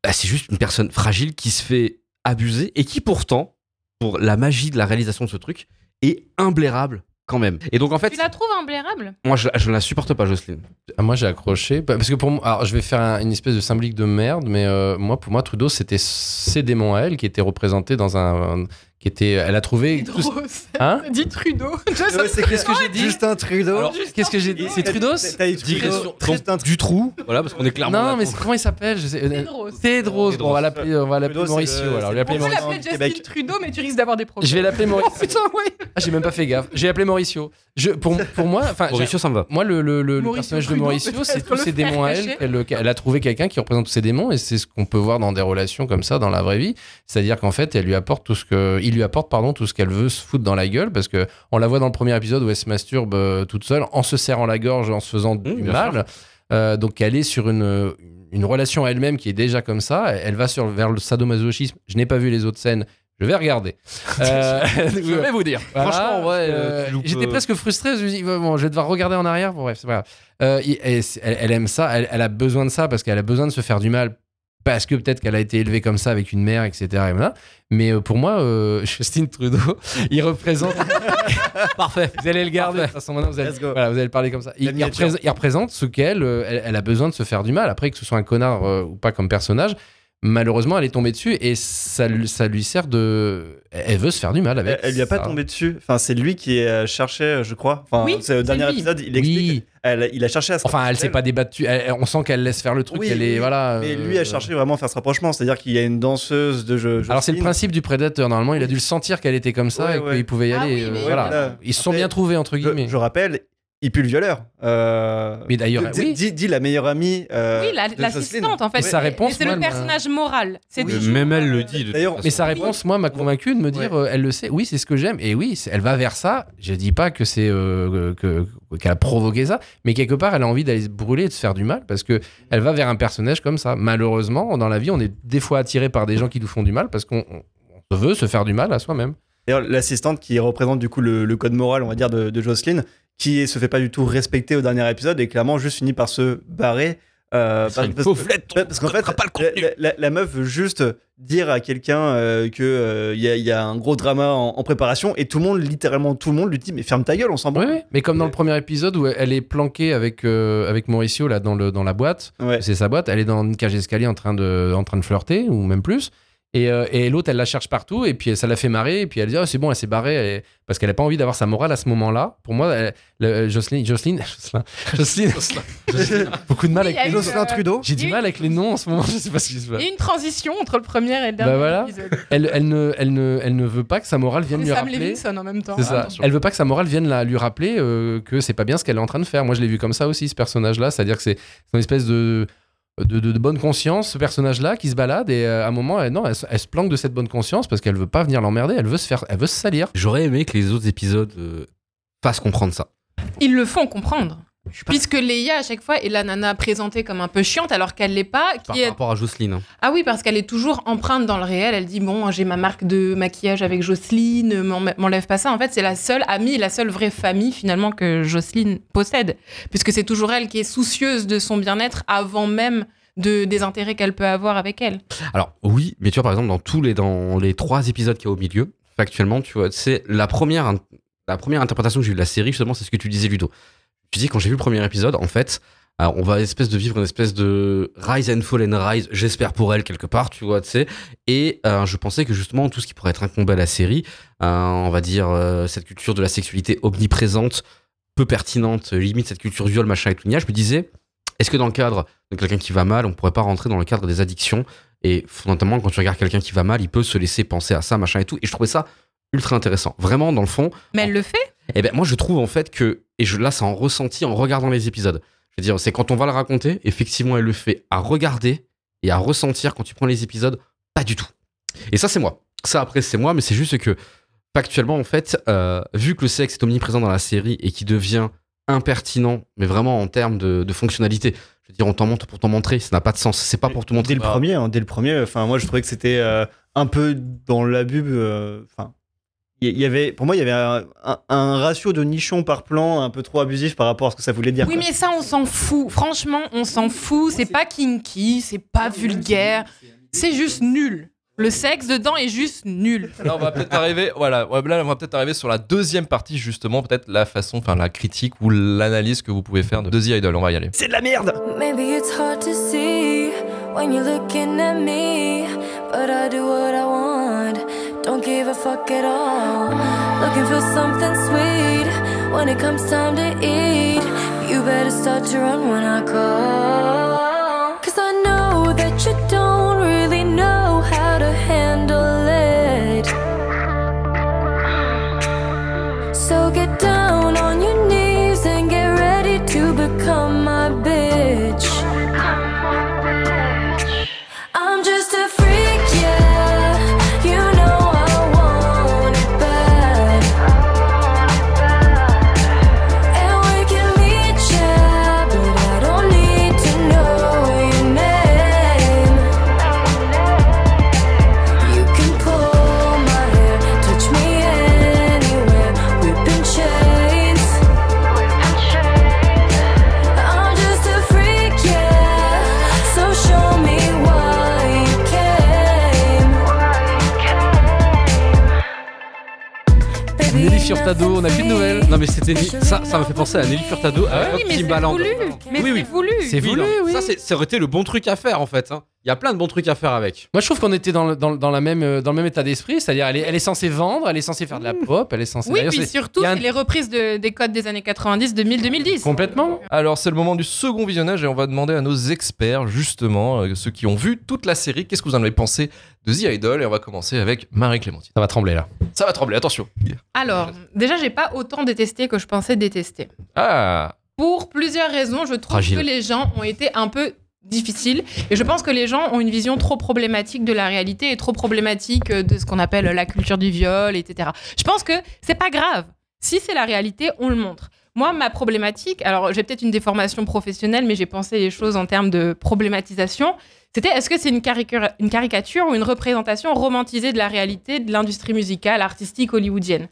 bah, c'est juste une personne fragile qui se fait abuser et qui pourtant, pour la magie de la réalisation de ce truc, est imblairable quand même. Et donc en fait, Tu la trouves imblairable moi je, je ne la supporte pas, Jocelyne. Ah, moi j'ai accroché Bah, parce que pour moi alors je vais faire un- une espèce de symbolique de merde mais euh, moi pour moi Trudeau c'était ses démons à elle qui étaient représentés dans un, un- qui était elle a trouvé tout hein Dis Trudeau. Ouais, c'est Qu'est-ce que j'ai dit Justin Trudeau. qu'est-ce que j'ai dit c'est Trudeau T'as dit Trudeau. Donc, du trou, voilà, parce qu'on est clairement. non mais comment il s'appelle euh, Tedros. Tedros bon on va l'appeler on va l'appeler Mauricio alors c'est je vais l'appeler On peut Mauricio. Justin Trudeau, mais tu risques d'avoir des problèmes. je vais l'appeler *laughs* Mauricio Putain, ouais. ah j'ai même pas fait gaffe j'ai appelé Mauricio je pour pour moi enfin Mauricio, ça me va. Moi, le, le- le- personnage de Mauricio, c'est tous ses démons à elle. qu'elle a trouvé quelqu'un qui représente tous ses démons, et c'est ce qu'on peut voir dans des relations comme ça dans la vraie vie. C'est-à-dire qu'en fait, elle lui apporte tout ce que, il lui apporte pardon tout ce qu'elle veut se foutre dans la gueule, parce que on la voit dans le premier épisode où elle se masturbe euh, toute seule, en se serrant la gorge, en se faisant du bien mal. Euh, donc, elle est sur une une relation à elle-même qui est déjà comme ça. Elle va sur vers le sadomasochisme. Je n'ai pas vu les autres scènes. Je vais regarder. *laughs* Euh, Je vais vous dire. voilà, Franchement, ouais, euh, j'étais presque frustré. Je me dis, bon, je vais devoir regarder en arrière. Bon, bref, c'est pas grave. Euh, elle, elle aime ça. Elle, elle a besoin de ça parce qu'elle a besoin de se faire du mal. Parce que peut-être qu'elle a été élevée comme ça avec une mère, etc. Et voilà. Mais euh, pour moi, euh, *laughs* Justin Trudeau, *laughs* il représente. *laughs* Parfait. Vous allez le garder. De toute façon, maintenant, vous allez, voilà, vous allez le parler comme ça. Il, représente, il représente ce qu'elle euh, elle, elle a besoin de se faire du mal. Après, que ce soit un connard euh, ou pas comme personnage. Malheureusement, elle est tombée dessus et ça, lui- ça lui sert de. Elle veut se faire du mal avec. Elle, elle lui a pas tombé dessus. Enfin, c'est lui qui euh, cherchait, je crois. Enfin, Oui, c'est au c'est dernier lui. épisode, il Oui. explique. Elle- il a cherché à se Enfin, elle s'est pas débattue. Elle- on sent qu'elle laisse faire le truc. Oui, elle est oui, voilà. Mais euh, lui a cherché vraiment à faire ce rapprochement. C'est-à-dire qu'il y a une danseuse de jeu. Alors c'est le principe du prédateur. Normalement, il a dû le sentir qu'elle était comme ça Ouais, et ouais. qu'il pouvait y Ah aller. oui, euh, voilà. Voilà. Ils se sont Après, bien trouvés entre Je, guillemets. je rappelle, il pue le violeur. Euh, Mais d'ailleurs, dit, oui. dit- dit la meilleure amie. euh, Oui, l'assistante en fait. Mais sa Et- réponse, et c'est le m'a- personnage moral. C'est Même elle le dit. D'ailleurs, Mais sa réponse, moi, m'a convaincu de me dire, euh, elle le sait. Oui, c'est ce que j'aime. Et oui, elle va vers ça. Je dis pas que c'est euh, que qu'elle a provoqué ça, mais quelque part, elle a envie d'aller se brûler et de se faire du mal parce que elle va vers un personnage comme ça. Malheureusement, dans la vie, on est des fois attiré par des gens qui nous font du mal parce qu'on on veut se faire du mal à soi-même. D'ailleurs, l'assistante qui représente du coup le, le code moral, on va dire, de, de Jocelyne, qui se fait pas du tout respecter au dernier épisode et clairement juste finit par se barrer. euh, C'est une parce, on parce qu'en fait, pas le la, contenu. la- la meuf veut juste dire à quelqu'un euh, que euh, il y, a- il y a un gros drama en, en préparation et tout le monde, littéralement tout le monde, lui dit mais ferme ta gueule, on s'en Oui, bat. oui. Mais comme dans le premier épisode où elle est planquée avec, euh, avec Mauricio là, dans, le, dans la boîte, Ouais. c'est sa boîte, elle est dans une cage d'escalier en, train de- en train de flirter, ou même plus. Et, euh, et l'autre, elle la cherche partout, et puis ça la fait marrer, et puis elle dit, oh, c'est bon, elle s'est barrée, elle- parce qu'elle n'a pas envie d'avoir sa morale à ce moment-là. Pour moi, elle- le- *laughs* Jocelyne, Jocelyne, Jocelyne, Jocelyne, beaucoup de mal Oui, avec les. Jocelyn euh, Trudeau J'ai du Oui. mal avec les noms en ce moment, je sais pas ce qui se passe. Il y a une transition entre le premier et le dernier Bah voilà. épisode. Elle, elle, ne, elle, ne, elle ne veut pas que sa morale vienne lui Sam rappeler. Levinson en même temps. C'est ça. attention. Elle veut pas que sa morale vienne la, lui rappeler euh, que c'est pas bien ce qu'elle est en train de faire. Moi, je l'ai vu comme ça aussi, ce personnage-là. C'est-à-dire que c'est une espèce de, de, de- de bonne conscience, ce personnage-là, qui se balade et euh, à un moment, elle, non, elle, se- elle se planque de cette bonne conscience parce qu'elle veut pas venir l'emmerder. Elle veut se faire, elle veut se salir. J'aurais aimé que les autres épisodes euh, fassent comprendre ça. Ils le font comprendre. Pas Puisque Leia, à chaque fois, est la nana présentée comme un peu chiante alors qu'elle l'est pas. par Qui est... rapport à Jocelyne. hein. Ah oui, parce qu'elle est toujours empreinte dans le réel. Elle dit Bon, j'ai ma marque de maquillage avec Jocelyne, m'en- m'enlève pas ça. En fait, c'est la seule amie, la seule vraie famille finalement que Jocelyne possède. Puisque c'est toujours elle qui est soucieuse de son bien-être avant même de, des intérêts qu'elle peut avoir avec elle. Alors oui, mais tu vois par exemple dans tous les dans les trois épisodes qu'il y a au milieu, factuellement, tu vois, c'est la première la première interprétation que j'ai eu de la série justement, c'est ce que tu disais Ludo. Tu dis quand j'ai vu le premier épisode, en fait, alors, on va espèce de vivre une espèce de rise and fall and rise, j'espère pour elle quelque part, tu vois, tu sais. Et euh, je pensais que justement tout ce qui pourrait être incombé à la série, euh, on va dire euh, cette culture de la sexualité omniprésente, peu pertinente, limite cette culture viol, machin et tout, nia, je me disais, est-ce que dans le cadre de quelqu'un qui va mal, on pourrait pas rentrer dans le cadre des addictions? Et fondamentalement, quand tu regardes quelqu'un qui va mal, il peut se laisser penser à ça, machin et tout. Et je trouvais ça ultra intéressant. Vraiment, dans le fond, Mais elle le fait? Eh ben moi je trouve en fait que, et je, là c'est en ressenti en regardant les épisodes. Je veux dire, c'est quand on va le raconter, effectivement elle le fait à regarder et à ressentir quand tu prends les épisodes, pas du tout. Et ça c'est moi. Ça après c'est moi, mais c'est juste que factuellement en fait, euh, vu que le sexe est omniprésent dans la série et qui devient impertinent, mais vraiment en termes de, de fonctionnalité. Je veux dire, on t'en montre pour t'en montrer, ça n'a pas de sens. C'est pas pour te montrer. Dès le premier, hein, dès le premier, enfin moi je trouvais que c'était euh, un peu dans l'abus. euh, Enfin, il y, avait, pour moi, il y avait un, un- un ratio de nichons par plan un peu trop abusif par rapport à ce que ça voulait dire. Oui, quoi. mais ça, on s'en fout. Franchement, on s'en fout. C'est pas kinky, c'est pas vulgaire. C'est juste nul. Le sexe dedans est juste nul. Là, on va peut-être arriver, voilà, là, on va peut-être arriver sur la deuxième partie, justement, peut-être la façon, enfin, la critique ou l'analyse que vous pouvez faire de The Idol. On va y aller. C'est de la merde. Maybe it's hard to see when you're looking at me, but I do what I want. Don't give a fuck at all. Looking for something sweet when it comes time to eat. You better start to run when I call. Furtado, on a plus de nouvelles. Non mais c'était ça, ça m'a fait penser à Nelly Furtado Ah avec Oui, mais c'est voulu. Mais Oui, oui. c'est voulu. C'est voulu, oui. Ça, c'est- ça aurait été le bon truc à faire en fait. Il Il y a plein de bons trucs à faire avec. Moi, je trouve qu'on était dans le, dans, le- dans la même, euh, dans le même état d'esprit. C'est-à-dire, elle est, elle est censée vendre, elle est censée faire de la pop, elle est censée. Oui, puis c'est- surtout, il y a un- c'est les reprises de- des codes des années 90, 2000, 2010. Complètement. Alors c'est le moment du second visionnage et on va demander à nos experts justement, euh, ceux qui ont vu toute la série, qu'est-ce que vous en avez pensé de The Idol? Et on va commencer avec Marie-Clémentine. Ça va trembler là. Ça va trembler, attention. Alors, déjà, j'ai pas autant détesté que je pensais détester. Ah, Pour plusieurs raisons, je trouve Fragile. que les gens ont été un peu difficiles et je pense que les gens ont une vision trop problématique de la réalité et trop problématique euh, de ce qu'on appelle la culture du viol, etc. Je pense que c'est pas grave. Si c'est la réalité, on le montre. Moi, ma problématique, alors j'ai peut-être une déformation professionnelle, mais j'ai pensé les choses en termes de problématisation. C'était est-ce que c'est une, caricature- une caricature ou une représentation romantisée de la réalité de l'industrie musicale, artistique hollywoodienne?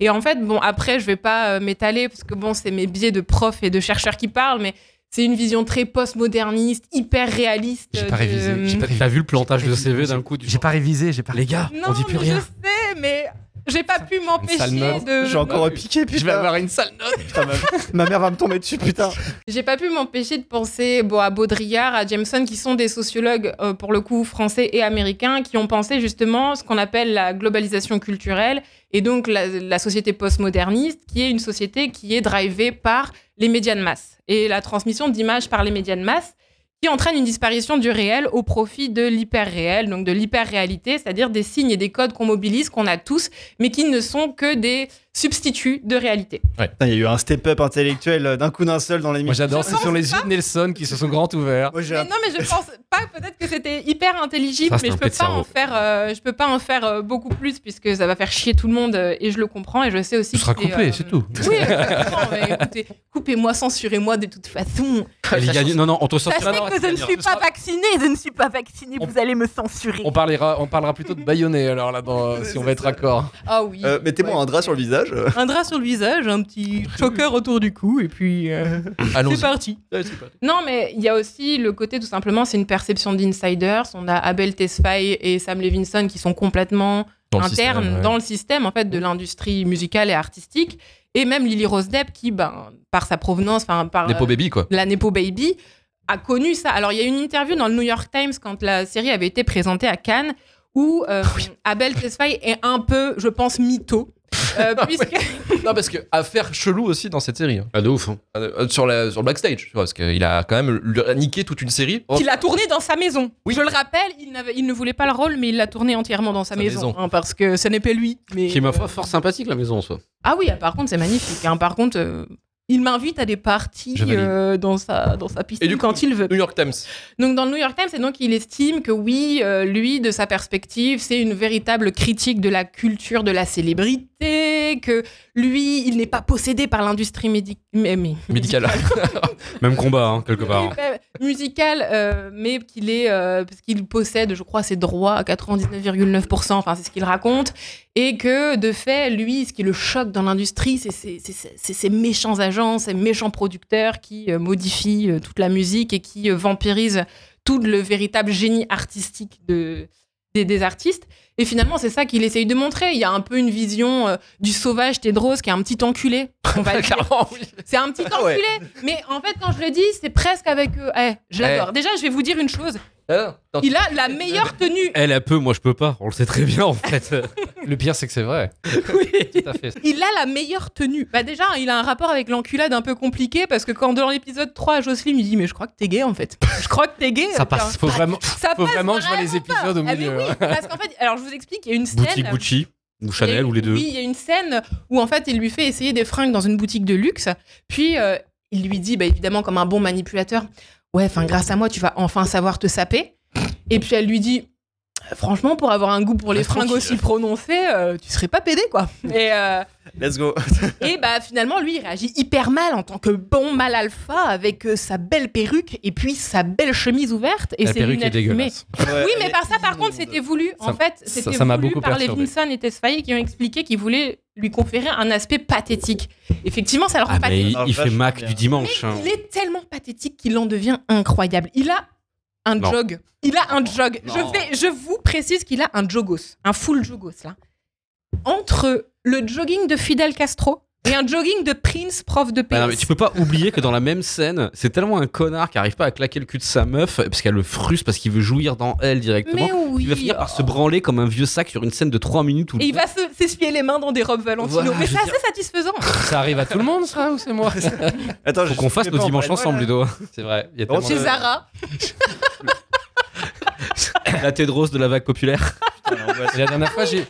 Et en fait, bon, après, je vais pas euh, m'étaler parce que bon, c'est mes biais de prof et de chercheurs qui parlent, mais c'est une vision très postmoderniste, hyper réaliste. J'ai pas de- révisé. J'ai pas T'as vu le plantage de CV d'un coup du J'ai pas révisé, j'ai pas. Les gars, Non, on dit plus mais rien. je sais, mais j'ai pas pu m'empêcher de. J'ai encore piqué, Je vais avoir une sale note. Putain, ma... ma mère va me tomber dessus, putain. J'ai pas pu m'empêcher de penser bon, à Baudrillard, à Jameson, qui sont des sociologues, euh, pour le coup, français et américains, qui ont pensé justement ce qu'on appelle la globalisation culturelle, et donc la, la société postmoderniste, qui est une société qui est drivée par les médias de masse, et la transmission d'images par les médias de masse, qui entraîne une disparition du réel au profit de l'hyper-réel, donc de l'hyper-réalité, c'est-à-dire des signes et des codes qu'on mobilise, qu'on a tous, mais qui ne sont que des substituts de réalité. Il y a eu un step-up intellectuel euh, d'un coup d'un seul dans Moi l'émission. j'adore, Je ce sont les yeux de Nelson qui se sont grands ouverts. Moi, Mais non, mais je pense pas peut-être que c'était hyper intelligible, Ça, mais un je peu peux pas en faire, euh, je peux pas en faire euh, beaucoup plus puisque ça va faire chier tout le monde euh, et je le comprends et je sais aussi. Tout sera que c'est, coupé, euh, c'est tout. *laughs* Oui, je comprends, mais écoutez, coupez-moi, censurez-moi de toute façon. Gagnée. Non, non, on te sort. Sachez non, que je ne suis pas vaccinée, je ne suis pas vaccinée, On- vous allez me censurer. On parlera, on parlera plutôt de baïonné alors là, si on va être raccord. Ah oui. Euh, Mettez-moi un drap sur le visage. Un drap sur le visage, un petit choker autour du cou et puis euh, *laughs* c'est parti. Ouais, c'est parti. Non, mais il y a aussi le côté, tout simplement, c'est une perception d'insiders. On a Abel Tesfaye et Sam Levinson qui sont complètement Dans le internes système, ouais. dans le système en fait de l'industrie musicale et artistique. Et même Lily Rose Depp qui, ben, par sa provenance, enfin par Nepo euh, Baby quoi. la Nepo Baby, a connu ça. Alors il y a une interview dans le New York Times quand la série avait été présentée à Cannes où euh, *laughs* Abel Tesfaye est un peu, je pense, mytho. Euh, *laughs* puisque Non parce que affaire chelou aussi dans cette série. hein. Ah, de ouf. hein. Euh, sur, la, sur le backstage, tu vois, parce qu'il a quand même le- niqué toute une série. Oh, qu'il a tourné dans sa maison. Oui. Je le rappelle, il, n'avait- il ne voulait pas le rôle, mais il l'a tourné entièrement dans sa, Sa maison, maison. hein, parce que ce n'est pas lui. Mais Qui est ma euh, foi fort sympathique la maison en soi. Ah oui, ah, par contre, c'est magnifique. hein. Par contre, euh, il m'invite à des parties euh, dans sa dans sa piscine Et du coup, quand il veut. New York Times. Donc dans le New York Times, c'est donc il estime que oui, euh, lui, de sa perspective, c'est une véritable critique de la culture de la célébrité, que lui, il n'est pas possédé par l'industrie médi- mais- mais- Médical. *laughs* Même combat, hein, quelque part. hein. Euh, musical, euh, mais qu'il est euh, parce qu'il possède, je crois, ses droits à 99,9%. Enfin, c'est ce qu'il raconte, et que de fait, lui, ce qui le choque dans l'industrie, c'est ces- méchants agents, ces méchants producteurs qui euh, modifient toute la musique et qui vampirisent tout le véritable génie artistique de des, des artistes. Et finalement, c'est ça qu'il essaye de montrer. Il y a un peu une vision euh, du sauvage Tedros qui est un petit enculé. *laughs* C'est un petit Ah ouais. enculé. Mais en fait, quand je le dis, c'est presque avec eux. Eh, je l'adore. Déjà, je vais vous dire une chose. Ah, Il a la meilleure tenue. Elle a peu, moi je peux pas. On le sait très bien en fait. *laughs* Le pire, c'est que c'est vrai. Oui. Tout à fait. Il a la meilleure tenue. Bah déjà, il a un rapport avec l'enculade un peu compliqué parce que quand dans l'épisode 3, Jocelyne lui dit mais je crois que t'es gay en fait. Je crois que t'es gay. Ça Tiens. passe. Faut vraiment, Ça faut passe vraiment que je vois les pas. épisodes au Ah, mais milieu. oui, hein. parce qu'en fait, alors je vous explique, il y a une scène. Boutique Gucci ou Il y a Chanel une- ou les deux. Oui, il y a une scène où en fait il lui fait essayer des fringues dans une boutique de luxe. Puis euh, il lui dit, bah, évidemment, comme un bon manipulateur, ouais, enfin grâce à moi, tu vas enfin savoir te saper. Et puis elle lui dit, franchement, pour avoir un goût pour les Reste fringues aussi prononcé, euh, tu serais pas pédé quoi. *laughs* Et, euh, Let's go. et bah finalement, lui, il réagit hyper mal en tant que bon mal alpha avec euh, sa belle perruque et puis sa belle chemise ouverte et La ses perruque est lunettes fumées. dégueulasse. Oui, mais par ça, par contre, c'était voulu. En Ça- fait, c'était ça m'a voulu beaucoup par perturbé. Levinson et Tesfaye qui ont expliqué qu'ils voulaient lui conférer un aspect pathétique. Effectivement, ça leur Ah, il, pathétique. Ah, il fait Mac du dimanche. hein. Il est tellement pathétique qu'il en devient incroyable. Il a un Non. jog. Il a un jog. Je, vais, je vous précise qu'il a un jogos, un full jogos là. Entre le jogging de Fidel Castro Et un jogging de Prince, prof de PS. Bah non, mais tu peux pas oublier que dans la même scène, c'est tellement un connard qui arrive pas à claquer le cul de sa meuf parce qu'elle le frustre parce qu'il veut jouir dans elle directement. Mais oui. Il va finir par se branler comme un vieux sac sur une scène de 3 minutes où Et il va se- s'essuyer les mains dans des robes Valentino. Voilà, mais c'est assez satisfaisant. *laughs* Ça arrive à tout le monde, ça, ou c'est moi? *laughs* Attends, faut qu'on fasse nos dimanches ensemble, Ludo. *laughs* C'est vrai. Il y a Bon, tellement Chez de- Zara. La Tedros de la vague populaire. La dernière fois, j'ai.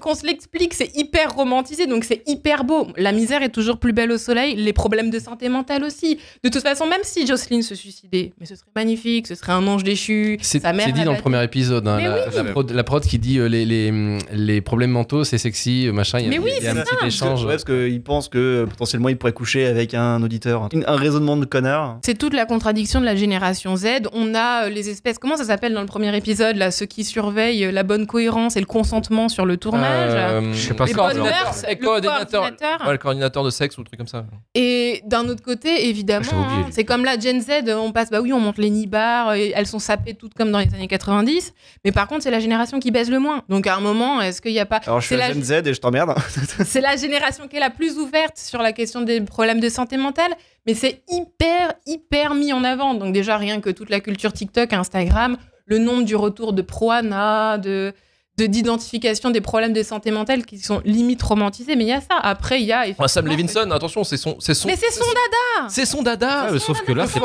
Qu'on se l'explique, c'est hyper romantisé, donc c'est hyper beau. La misère est toujours plus belle au soleil, les problèmes de santé mentale aussi. De toute façon, même si Jocelyne se suicidait, mais ce serait magnifique, ce serait un ange déchu. C'est c'est dit dans le premier épisode. hein, la, oui. la prod, la prod qui dit euh, les, les, les problèmes mentaux, c'est sexy, machin. Il y a, Mais oui, il y a un c'est petit ça. échange. Ouais, parce qu'il pense que euh, potentiellement il pourrait coucher avec un auditeur. Un un raisonnement de connard. C'est toute la contradiction de la génération Z. On a euh, les espèces, comment ça s'appelle dans le premier épisode, là, ceux qui surveillent la bonne cohérence et le consentement sur le tournage. Euh, Je sais pas les coordinateur. mœurs, Le coordinateur. coordinateur. Ouais, le coordinateur de sexe ou le truc comme ça. Et d'un autre côté, évidemment, Ah, hein, c'est comme la Gen Z, on passe, bah oui, on monte les nibards, et elles sont sapées toutes comme dans les années 90, mais par contre, c'est la génération qui baise le moins. Donc à un moment, est-ce qu'il n'y a pas. Alors je suis la la- Gen Z et je t'emmerde. *laughs* C'est la génération qui est la plus ouverte sur la question des problèmes de santé mentale, mais c'est hyper, hyper mis en avant. Donc déjà, rien que toute la culture TikTok, Instagram, le nombre du retour de Proana, de de- d'identification des problèmes de santé mentale qui sont limite romantisés, mais il y a ça. Après, il y a... Sam Levinson, attention, c'est son, c'est son. Mais c'est son dada C'est son dada. Mais sauf que là, c'est.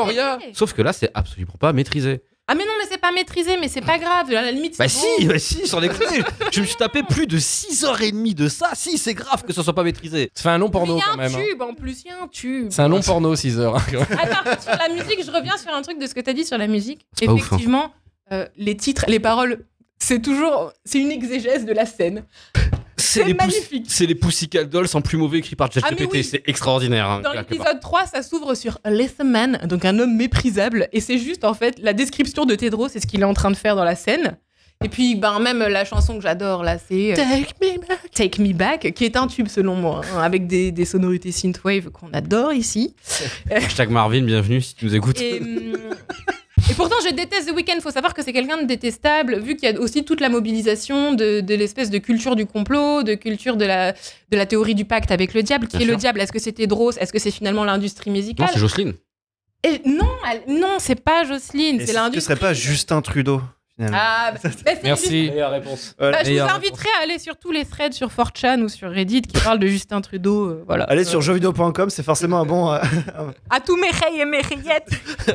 Sauf que là, c'est absolument pas maîtrisé. Ah mais non, mais c'est pas maîtrisé, mais c'est pas grave. À la limite, Bah c'est si, bah si, sans déconner. Je me suis tapé plus de 6h30 de ça. Si, c'est grave que ce soit pas maîtrisé. Ça fait un long porno il y a quand un même. hein. tube, en plus, il y a un tube. C'est un long porno, 6 heures. hein, quand même. Attends, sur la musique, je reviens sur un truc de ce que tu as dit sur la musique. C'est ouf, hein. Effectivement, euh, les titres, les paroles, c'est toujours, c'est une exégèse de la scène. C'est magnifique. C'est les Pussycat Dolls en plus mauvais écrit par Ah, ChatGPT. oui. C'est extraordinaire. hein, Dans l'épisode 3, ça s'ouvre sur Man, donc un homme méprisable, et c'est juste en fait la description de Tedros, c'est ce qu'il est en train de faire dans la scène. Et puis, ben, même la chanson que j'adore là, c'est euh, Take me back. Take Me Back, qui est un tube selon moi, hein, avec des, des sonorités synthwave qu'on adore ici. *laughs* Hashtag Marvin, bienvenue si tu nous écoutes. Et, hum, et pourtant, je déteste The Weeknd. Faut savoir que c'est quelqu'un de détestable, vu qu'il y a aussi toute la mobilisation de, de l'espèce de culture du complot, de culture de la, de la théorie du pacte avec le diable. Qui Bien est le diable? Est-ce que c'était Dross? Est-ce que c'est finalement l'industrie Non, musicale c'est Jocelyne. Et Non, elle- non, c'est pas Jocelyne, c'est ce l'industrie. serait pas Justin Trudeau finalement. Ah, *laughs* bah, bah, juste- Merci. réponse. Voilà. Bah, je vous inviterai à aller sur tous les threads sur 4chan ou sur Reddit qui parlent de Justin Trudeau. euh, voilà. Allez sur jeuxvideo.com, c'est forcément un bon. euh, *laughs* À tous mes reilles et mes rillettes. *laughs*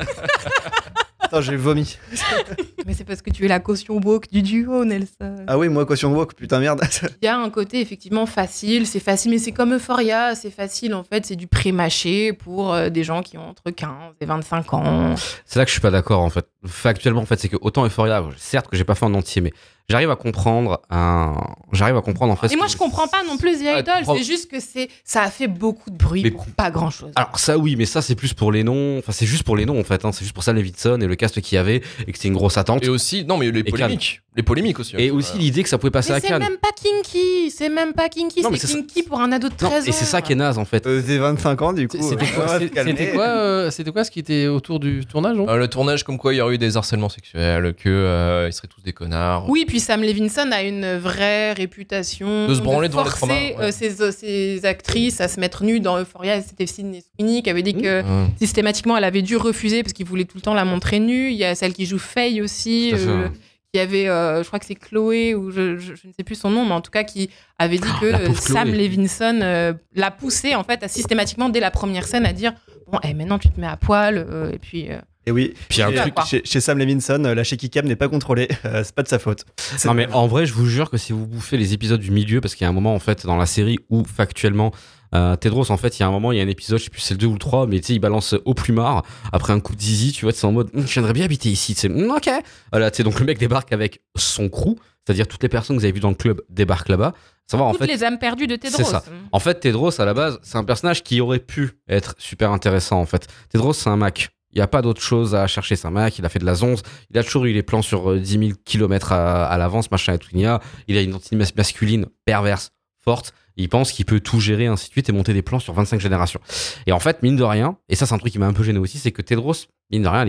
Attends, j'ai vomi. *laughs* Mais c'est parce que tu es la caution woke du duo, Nelson. Ah oui, moi, caution woke, putain, merde. Il y a un côté effectivement facile, c'est facile, mais c'est comme Euphoria, c'est facile en fait, c'est du pré-mâché pour euh, des gens qui ont entre 15 et 25 ans. C'est là que je suis pas d'accord en fait. Factuellement en fait, c'est que autant Euphoria, certes que j'ai pas fait en entier, mais j'arrive à comprendre un... j'arrive à comprendre en fait. Et moi que- je comprends pas non plus The Ah, Idol, comprends- c'est juste que c'est ça a fait beaucoup de bruit Mais- pour pas grand chose. Alors ça oui, mais ça c'est plus pour les noms. Enfin c'est juste pour les noms en fait. hein. C'est juste pour ça Levinson et le cast qu'il y avait et que c'était une grosse attente. Et aussi, non, mais les Et polémiques. Les polémiques aussi. Et hein. aussi l'idée que ça pouvait passer mais à c'est Cannes. même pas kinky, c'est même pas kinky, c'est c'est ça- kinky pour un ado de Non, 13 ans. et c'est ça qui est naze en fait. Euh, J'ai 25 ans, du coup. C'était euh, quoi, c'est- c'était euh, c'était quoi ce qui était autour du tournage Euh, le tournage, comme quoi il y aurait eu des harcèlements sexuels, que euh, ils seraient tous des connards. Oui, puis Sam Levinson a une vraie réputation De se branler devant les forcer traumas, ouais. euh, ses, euh, ses actrices à se mettre nues dans Euphoria. C'était Sydney Sweeney qui avait dit que Hum. systématiquement elle avait dû refuser parce qu'il voulait tout le temps la montrer nue. Il y a celle qui joue Faye aussi, euh, qui avait, euh, je crois que c'est Chloé ou je, je- je ne sais plus son nom, mais en tout cas qui avait dit que euh, pauvre Sam. Levinson euh, l'a poussé en fait à systématiquement dès la première scène à dire bon, eh, maintenant tu te mets à poil euh, et puis. Et oui, Puis un chez, truc- chez, chez Sam Levinson, la shaky cam n'est pas contrôlée. *laughs* euh, c'est pas de sa faute. C'est- Non mais en vrai, je vous jure que si vous bouffez les épisodes du milieu, parce qu'il y a un moment en fait dans la série où factuellement euh, Tedros en fait, il y a un moment, il y a un épisode, je sais plus si c'est le 2 ou le 3, mais tu sais, il balance au plumard après un coup de zizi, tu vois, c'est en mode, Hum, j'aimerais bien habiter ici, tu sais, Hum, ok. Voilà, tu sais, donc le mec débarque avec son crew, c'est-à-dire toutes les personnes que vous avez vues dans le club débarquent là-bas. Savoir en toutes fait, les âmes perdues de Tedros. c'est ça. En fait, Tedros, à la base, c'est un personnage qui aurait pu être super intéressant, en fait. Tedros, c'est un Mac. Il n'y a pas d'autre chose à chercher. C'est un Mac, il a fait de la zonze. Il a toujours eu les plans sur euh, 10 000 km à, à l'avance, machin et tout. Il a, il a une identité mas- masculine perverse, forte. Il pense qu'il peut tout gérer, ainsi de suite, et monter des plans sur 25 générations. Et en fait, mine de rien, et ça, c'est un truc qui m'a un peu gêné aussi, c'est que Tedros, mine de rien,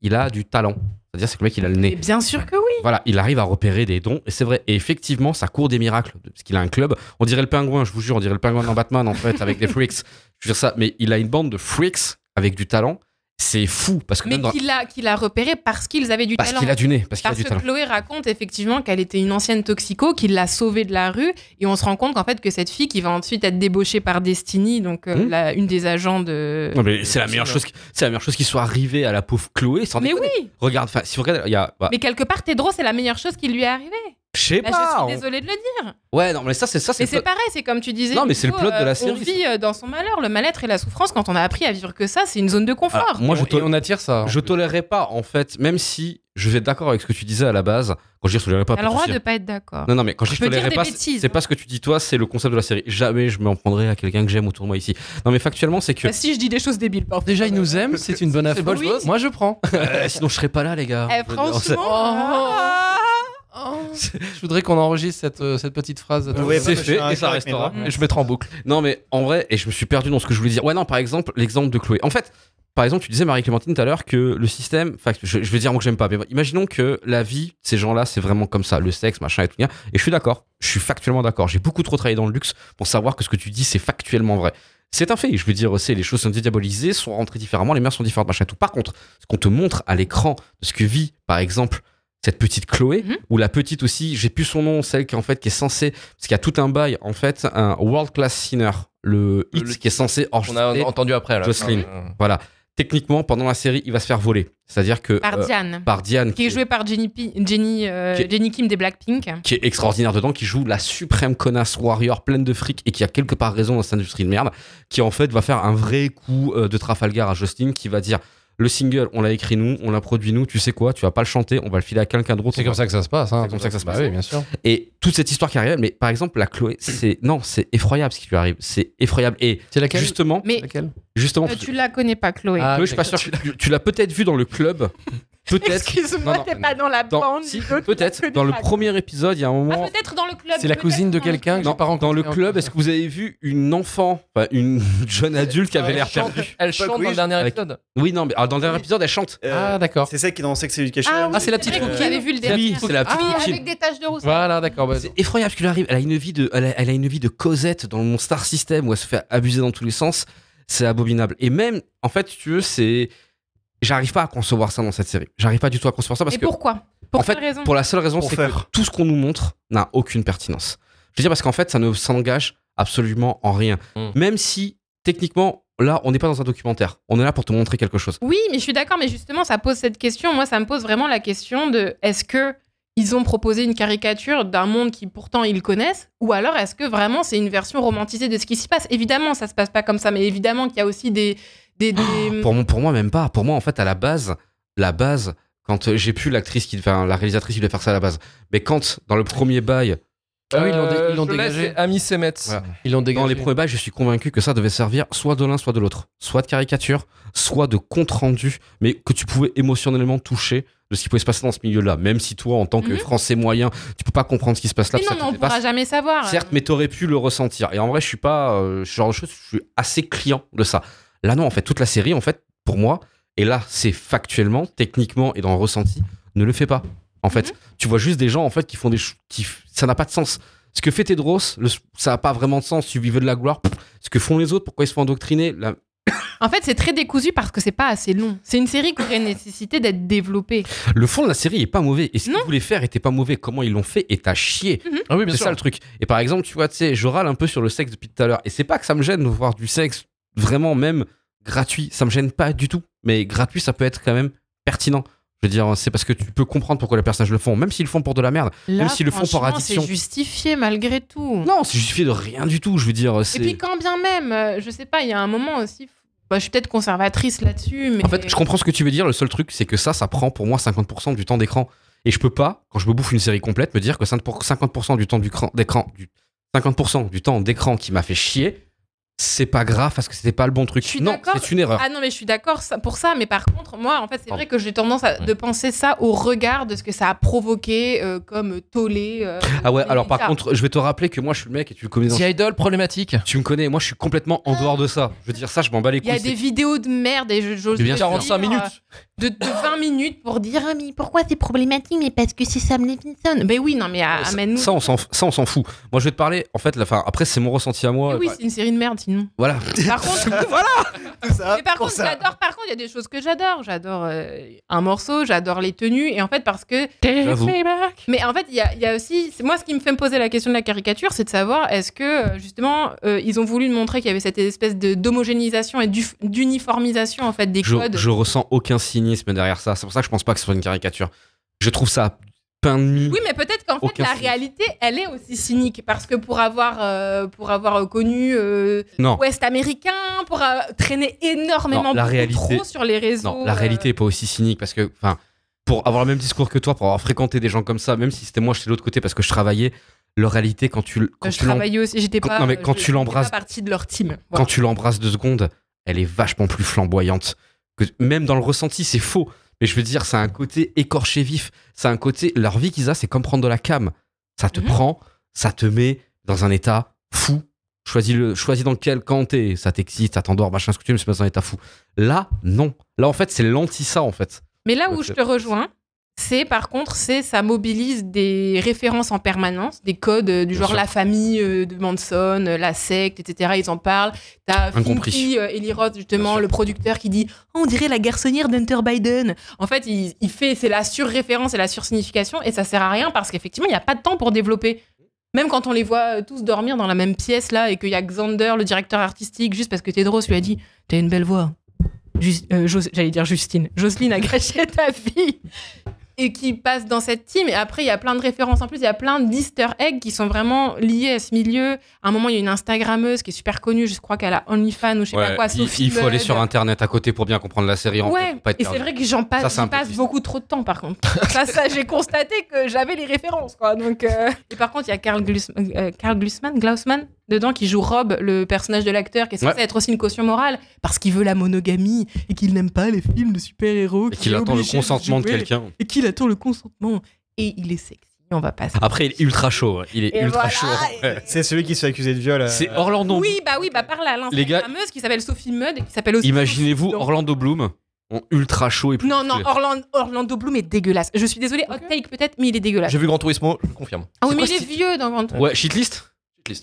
il a du talent. C'est-à-dire, c'est que le mec, il a le Et nez. bien sûr que oui. Voilà, il arrive à repérer des dons, et c'est vrai. Et effectivement, ça court des miracles, parce qu'il a un club. On dirait le pingouin, je vous jure, on dirait le pingouin dans Batman, en fait, avec des *laughs* freaks. Je veux dire ça, mais il a une bande de freaks avec du talent. C'est fou, parce que Mais dans- qu'il a, qu'il a repéré parce qu'ils avaient du Parce talent. qu'il a du nez, parce qu'il a Parce du que talent. Chloé raconte effectivement qu'elle était une ancienne toxico, qu'il l'a sauvée de la rue, et on se rend compte qu'en fait que cette fille qui va ensuite être débauchée par Destiny, donc euh, Hmm. la- une des agents de. Non, mais c'est la meilleure chose, qui- c'est la meilleure chose qui soit arrivée à la pauvre Chloé. Sans Mais déconner. oui, Regarde, enfin, si vous regardez, il y a, bah, mais quelque part Tedros c'est la meilleure chose qui lui est arrivée. Je sais pas. je on- suis désolée de le dire. Ouais, non, mais ça, c'est ça, c'est Mais c'est pareil, c'est comme tu disais. Non, mais c'est le plot de la euh, série, On vit euh, dans son malheur, le mal-être et la souffrance. Quand on a appris à vivre que ça, c'est une zone de confort. Alors, moi, je, Et tol- on attire ça. je tolérerais pas, en fait, même si je vais être d'accord avec ce que tu disais à la base. Quand je dis je tolérerais pas, T'as le pas droit de pas être d'accord. Non, non, mais quand je dis je tolérerais pas, c'est- c'est hein. pas ce que tu dis toi, c'est le concept de la série. Jamais je m'en prendrai à quelqu'un que j'aime autour de moi ici. Non, mais factuellement, c'est que. Bah, si je dis des choses débiles, parfois. Déjà, il nous aime, c'est une bonne *laughs* affaire. Moi, je prends. *laughs* Euh, sinon, je serais pas là, les gars. Eh, Franchement. Je voudrais qu'on enregistre cette, euh, cette petite phrase. Ouais, C'est fait, un et ça restera. Et je mettrai en boucle. Non, mais en vrai, et je me suis perdu dans ce que je voulais dire. Ouais, non, par exemple, l'exemple de Chloé. En fait, par exemple, tu disais, Marie-Clémentine, tout à l'heure, que le système. Enfin, je, je vais dire moi que j'aime pas, mais imaginons que la vie, ces gens-là, c'est vraiment comme ça, le sexe, machin et tout. bien. Et je suis d'accord. Je suis factuellement d'accord. J'ai beaucoup trop travaillé dans le luxe pour savoir que ce que tu dis, c'est factuellement vrai. C'est un fait. Je veux dire, c'est les choses sont diabolisées, sont rentrées différemment, les mères sont différentes, machin et tout. Par contre, ce qu'on te montre à l'écran de ce que vit, par exemple, cette petite Chloé, Mhm. ou la petite aussi, j'ai plus son nom, celle qui en fait qui est censée, parce qu'il y a tout un bail, en fait, un world class sinner, le hit Le- qui est censé On a enregistrer. entendu après. à la Jocelyn. euh, Voilà. Techniquement, pendant la série, il va se faire voler. C'est-à-dire que Par euh, Diane. par Diane, Qui est jouée par Jenny, Jenny, euh, est- Jenny Kim des Blackpink. qui est extraordinaire dedans, qui joue la suprême connasse warrior pleine de fric et qui a quelque part raison dans cette industrie de merde, qui en fait va faire un vrai coup euh, de Trafalgar à Justin, qui va dire le single, on l'a écrit nous, on l'a produit nous, tu sais quoi, tu vas pas le chanter, on va le filer à quelqu'un d'autre. C'est comme ça que ça se passe. Hein. C'est comme ça que ça se Bah passe. oui, bien sûr. Et toute cette histoire qui arrive, mais par exemple, la Chloé, c'est non, c'est effroyable ce qui lui arrive, c'est effroyable. Et C'est laquelle? justement, Mais Laquelle? justement, euh, tu la connais pas, Chloé. Ah, Chloé, je suis pas sûr, tu, tu l'as peut-être vu dans le club, peut-être. Excuse-moi, Non, non, t'es pas dans la dans- bande. si, peut-être dans le premier épisode, il y a un moment. Ah, peut-être dans le club. C'est la cousine de quelqu'un que j'ai pas rencontré Dans le club, est-ce que vous avez vu une enfant, enfin une *laughs* jeune adulte qui avait l'air perdue Elle chante dans le dernier épisode. Oui, non, mais alors, dans le dernier épisode, elle chante. Euh, Ah, d'accord. C'est celle qui est dans Sex Education. Ah, oui, Ah, c'est la petite. Vous avez vu le Oui, dernier. c'est la petite Ah, avec des taches de rousse. Voilà, d'accord. C'est effroyable ce qui lui arrive. Elle a une vie de, elle a, une vie de Cosette dans mon Star System où elle se fait abuser dans tous les sens. C'est abominable. Et même, en fait, tu veux, c'est, j'arrive pas à concevoir ça dans cette série. J'arrive pas du tout à concevoir ça parce Et que, pourquoi? Pour en fait, quelle raison? pour la seule raison, Pour c'est que faire. tout ce qu'on nous montre n'a aucune pertinence. Je veux dire parce qu'en fait, ça ne s'engage absolument en rien. Mm. Même si techniquement, là, on n'est pas dans un documentaire. On est là pour te montrer quelque chose. Oui, mais je suis d'accord, mais justement, ça pose cette question. Moi, ça me pose vraiment la question de est-ce que ils ont proposé une caricature d'un monde qui pourtant ils connaissent, ou alors est-ce que vraiment c'est une version romantisée de ce qui s'y passe? Évidemment, ça se passe pas comme ça, mais évidemment qu'il y a aussi des des, des- Pour, mon- pour moi, même pas. Pour moi, en fait, à la base, la base, quand euh, j'ai pu l'actrice qui, enfin, la réalisatrice qui devait faire ça à la base, mais quand dans le premier bail, Ah oui, ils l'ont dé- Euh, dégagé. Ami Semet. Voilà. Ils l'ont dégagé. dans les premiers bails, je suis convaincu que ça devait servir soit de l'un, soit de l'autre, soit de caricature, soit de compte rendu, mais que tu pouvais émotionnellement toucher de ce qui pouvait se passer dans ce milieu-là. Même si toi, en tant que Mhm. Français moyen, tu peux pas comprendre ce qui se passe là. Mais non, ça on pourra dépasse. jamais savoir. Certes, mais t'aurais pu le ressentir. Et en vrai, je suis pas euh, genre. Je suis assez client de ça. Là, non, en fait, toute la série, en fait, pour moi, et là, c'est factuellement, techniquement et dans le ressenti, ne le fait pas. En fait, tu vois juste des gens, en fait, qui font des choses qui, ça n'a pas de sens. Ce que fait Tedros, le- ça n'a pas vraiment de sens. Tu veux de la gloire. pff, Ce que font les autres, pourquoi ils se font endoctriner la- *coughs* En fait, c'est très décousu parce que c'est pas assez long. C'est une série qui aurait nécessité d'être développée. Le fond de la série est pas mauvais. Et ce qu'ils voulaient faire était pas mauvais. Comment ils l'ont fait est à chier. Ah oui, C'est ça le truc. Et par exemple, tu vois, tu sais, je râle un peu sur le sexe depuis tout à l'heure. Et c'est pas que ça me gêne de voir du sexe vraiment même gratuit. Ça me gêne pas du tout. Mais gratuit, ça peut être quand même pertinent. Je veux dire, c'est parce que tu peux comprendre pourquoi les personnages le font, même s'ils le font pour de la merde. Là, Même s'ils le font par addiction. C'est justifié malgré tout. Non, c'est justifié de rien du tout. Je veux dire, Et puis quand bien même, euh, je sais pas, il y a un moment aussi. bah, je suis peut-être conservatrice là-dessus, mais En fait, je comprends ce que tu veux dire. Le seul truc, c'est que ça, ça prend pour moi 50% du temps d'écran. Et je peux pas, quand je me bouffe une série complète, me dire que 50% du temps d'écran, du 50% du temps d'écran qui m'a fait chier, c'est pas grave parce que c'était pas le bon truc. Je suis non, c'est une erreur. Ah non, mais je suis d'accord ça- pour ça. Mais par contre, moi, en fait, c'est vrai que j'ai tendance à, de penser ça au regard de ce que ça a provoqué euh, comme tollé. euh, Ah ouais, alors par contre, je vais te rappeler que moi je suis le mec et tu le connais dans The Idol problématique. Tu me connais, moi je suis complètement en dehors de ça. Je veux dire ça, je m'en bats les Il y couilles. a des vidéos de merde et je- j'ose Mais bien le sûr. 45 dire, minutes. De, de 20 minutes pour dire ah mais pourquoi c'est problématique? Mais parce que c'est Sam Levinson. Ben oui non mais Ça, amène-nous. ça, on s'en, ça, on s'en fout. Moi, je vais te parler. En fait, la fin. Après, c'est mon ressenti à moi. Mais oui c'est une série de merde sinon. Voilà. Par contre *laughs* *laughs* ça Mais par contre, j'adore. Par contre, il y a des choses que j'adore. J'adore euh, un morceau, j'adore les tenues, et en fait, parce que. Mais en fait, il y a, il y a aussi. Moi, ce qui me fait me poser la question de la caricature, c'est de savoir est-ce que euh, justement, euh, ils ont voulu montrer qu'il y avait cette espèce de d'homogénéisation et d'uniformisation en fait des Je, codes. je ressens aucun cynisme derrière ça. C'est pour ça que je pense pas que ce soit une caricature. Je trouve ça peint de mie. Oui, mais peut-être qu'en fait, la cynisme. réalité, elle est aussi cynique. Parce que pour avoir, euh, pour avoir euh, connu euh, américain, pour euh, traîner énormément Non, la réalité- trop sur les réseaux. Non, la réalité est pas aussi cynique parce que, enfin, pour avoir le même discours que toi, pour avoir fréquenté des gens comme ça, même si c'était moi, j'étais de l'autre côté parce que je travaillais, leur réalité, quand tu, quand je tu travaillais aussi, j'étais quand- pas. non, mais quand je- tu l'embrasses- j'étais pas partie de leur team. quand tu l'embrasses deux secondes, elle est vachement plus flamboyante. Que, même dans le ressenti, c'est faux. Mais je veux dire, c'est un côté écorché vif. C'est un côté. Leur vie qu'ils ont, c'est comme prendre de la cam. Ça te Mhm. prend, ça te met dans un état fou. Choisis, le, choisis dans quel camp t'es. Ça t'excite, ça t'endort, machin, ce que tu veux, mais c'est pas dans un état fou. Là, non. Là, en fait, c'est l'anti-ça, en fait. Mais là où je te rejoins, c'est par contre, c'est ça mobilise des références en permanence, des codes euh, du Bien genre sûr. la famille euh, de Manson, euh, la secte, etc. Ils en parlent. T'as Incompris. Finky, euh, Eli Roth, justement, le producteur qui dit oh, on dirait la garçonnière d'Hunter Biden. En fait, il, il fait c'est la surréférence et la sursignification et ça sert à rien parce qu'effectivement, il n'y a pas de temps pour développer. Même quand on les voit tous dormir dans la même pièce là et qu'il y a Xander, le directeur artistique, juste parce que Tedros lui a dit T'as une belle voix. Jus- euh, Jos- J'allais dire Justine. Jocelyne a *laughs* gâché ta fille. Et qui passe dans cette team. Et après, il y a plein de références en plus. Il y a plein d'easter eggs qui sont vraiment liés à ce milieu. À un moment, il y a une Instagrammeuse qui est super connue. Je crois qu'elle a OnlyFans ou je sais pas quoi. il, Sophie il faut aller sur Internet à côté pour bien comprendre la série. En fait, Ouais, faut pas être et c'est vrai que j'en passe, Ça, passe beaucoup trop de temps par contre. *laughs* ça, ça j'ai constaté que j'avais les références quoi. Donc, euh, Et par contre, il y a Carl, Glus- euh, Carl Glusman, Glausman dedans qui joue Rob, le personnage de l'acteur qui est censé Ouais. être aussi une caution morale parce qu'il veut la monogamie et qu'il n'aime pas les films de super-héros. Et qu'il attend le consentement de quelqu'un. Et qu'il attend le consentement. Et il est sexy, on va pas se Après, il est ultra chaud. Il est Et ultra voilà, chaud. et-. C'est celui qui se fait accuser de viol. euh, C'est Orlando. Oui, bah oui, bah parle à Les gars- l'instagrammeuse qui s'appelle Sophie Mudd et qui s'appelle aussi. Imaginez-vous Orlando Bloom en ultra chaud et plus Non, non. Orlando, Orlando Bloom est dégueulasse. Je suis désolée, hot take peut-être, mais il est dégueulasse. J'ai vu Grand Turismo, je confirme. Ah oui, mais quoi il est vieux dans Grand Tour. Ouais, shitlist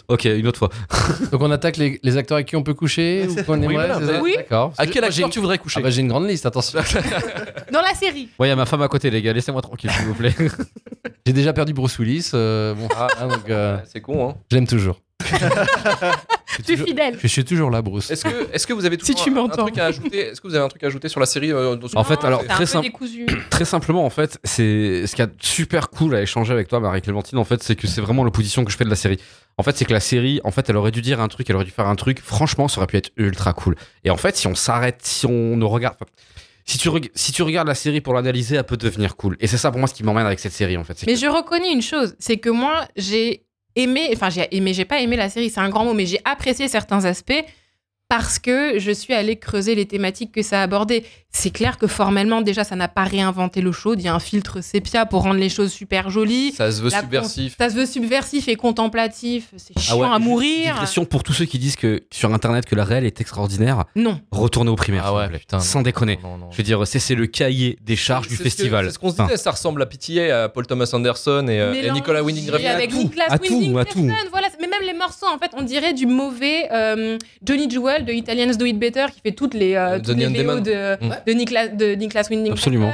Ok, une autre fois. *laughs* Donc on attaque les, les acteurs avec qui on peut coucher ou qu'on aimerait voilà, ça oui. D'accord. À quel acteur tu voudrais coucher Ah bah j'ai une grande liste, attention. *laughs* Dans la série. Ouais, il y a ma femme à côté, les gars. Laissez-moi tranquille, s'il vous plaît. *laughs* j'ai déjà perdu Bruce Willis. euh, bon, hein, donc euh, C'est con, hein. je l'aime toujours. Je suis *laughs* Tu toujours- fidèle. Je suis toujours là, Bruce. Est-ce que, est-ce que vous avez Si toujours tu un- truc à ajouter Est-ce que vous avez un truc à ajouter sur la série euh, dans ce- En fait, alors, très simple. *clears throat* Très simplement, en fait, c'est ce qu'il y a de super cool à échanger avec toi, Marie-Clémentine, en fait, c'est que c'est vraiment l'opposition que je fais de la série. En fait, c'est que la série, en fait, elle aurait dû dire un truc, elle aurait dû faire un truc. Franchement, ça aurait pu être ultra cool. Et en fait, si on s'arrête, si on ne regarde pas. Si tu, reg- si tu regardes la série pour l'analyser, elle peut devenir cool. Et c'est ça pour moi ce qui m'emmène avec cette série, en fait. Mais que- je reconnais une chose, c'est que moi, j'ai aimé, enfin j'ai aimé, j'ai pas aimé la série, c'est un grand mot, mais j'ai apprécié certains aspects parce que je suis allée creuser les thématiques que ça abordait. C'est clair que formellement, déjà, ça n'a pas réinventé l'eau chaude. Il y a un filtre sépia pour rendre les choses super jolies. Ça se veut La subversif. Ça se veut subversif et contemplatif. C'est Ah chiant ouais, à mourir. Digression pour tous ceux qui disent que sur internet que la réelle est extraordinaire, Non. retournez au primaire. Ah ouais, putain. Sans déconner. Non, non, non. Je veux dire, c'est c'est le cahier des charges du festival. C'est ce qu'on se Enfin, disait, ça ressemble à PTA, à Paul Thomas Anderson et, euh, et Nicolas Winding Refn. avec tout, Nicolas à tout, Winding à tout. Voilà, mais même les morceaux, en fait, on dirait du mauvais euh, Johnny Jewel de Italians Do It Better qui fait toutes les, euh, Euh, toutes les VO de, Mm. de, Nicolas, de Nicolas Winding Absolument.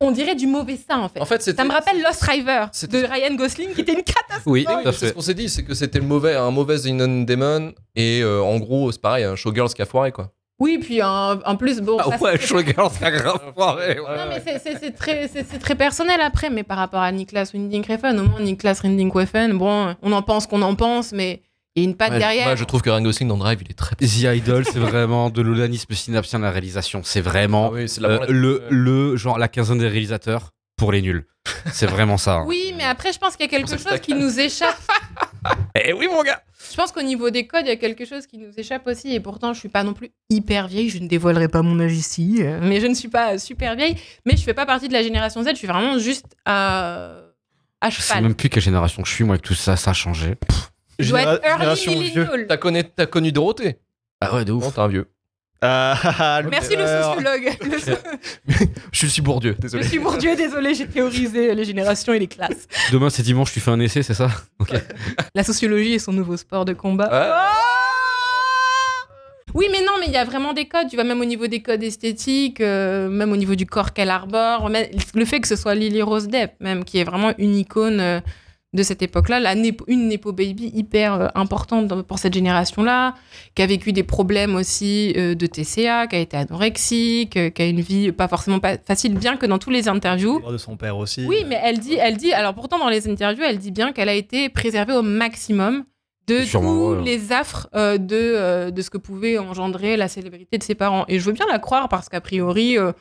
On dirait du mauvais ça, en fait. En fait, ça me rappelle Lost River c'était- de Ryan Gosling qui était une catastrophe. Oui, Oui, tout à c'est fait. ce qu'on s'est dit, c'est que c'était le mauvais, un mauvais Inon Demon et euh, en gros, c'est pareil, un showgirls qui a foiré quoi. Oui, puis en, en plus, bon. Ah ça, ouais, Showgirl, c'est grave foiré. ouais. Non, mais c'est- très, très personnel après, mais par rapport à Nicolas Winding Refn, au moins Nicolas Winding Refn, bon, on en pense qu'on en pense, mais a une patte Ouais, derrière. moi, je trouve que Ryan Gosling dans Drive, il est très. The Idol, c'est *laughs* vraiment de l'onanisme synapsien de la réalisation. C'est vraiment Ah oui, c'est la euh, le, le genre la quinzaine des réalisateurs pour les nuls. C'est vraiment ça. hein. Oui, mais après, je pense qu'il y a quelque chose qui nous échappe. *laughs* Eh oui, mon gars Je pense qu'au niveau des codes, il y a quelque chose qui nous échappe aussi. Et pourtant, je suis pas non plus hyper vieille. Je ne dévoilerai pas mon âge ici. euh, Mais je ne suis pas super vieille. Mais je fais pas partie de la génération Z. Je suis vraiment juste à, à Je sais cheval. même plus quelle génération je suis, moi, avec tout ça, ça a changé. Je dois être early millennial. T'as connu, t'as connu Dorothée? Ah ouais, de Bon, t'es un vieux. Ah, *laughs* Merci le sociologue. *laughs* Je suis Bourdieu, Je désolé. suis Bourdieu, désolé, j'ai théorisé les générations et les classes. Demain, c'est dimanche, tu fais un essai, c'est ça? Ok. *laughs* La sociologie est son nouveau sport de combat. Ouais. Oui, mais non, mais il y a vraiment des codes. Tu vois, même au niveau des codes esthétiques, euh, même au niveau du corps qu'elle arbore, même le fait que ce soit Lily Rose Depp, même, qui est vraiment une icône euh, de cette époque-là, la Nepo- une Nepo Baby hyper euh, importante pour cette génération-là, qui a vécu des problèmes aussi euh, de TCA, qui a été anorexique, euh, qui a une vie pas forcément pas facile, bien que dans tous les interviews, de son père aussi. oui, mais elle dit, elle dit, alors pourtant dans les interviews, elle dit bien qu'elle a été préservée au maximum de Sûrement, tous ouais. les affres euh, de, euh, de ce que pouvait engendrer la célébrité de ses parents. Et je veux bien la croire parce qu'a priori, euh,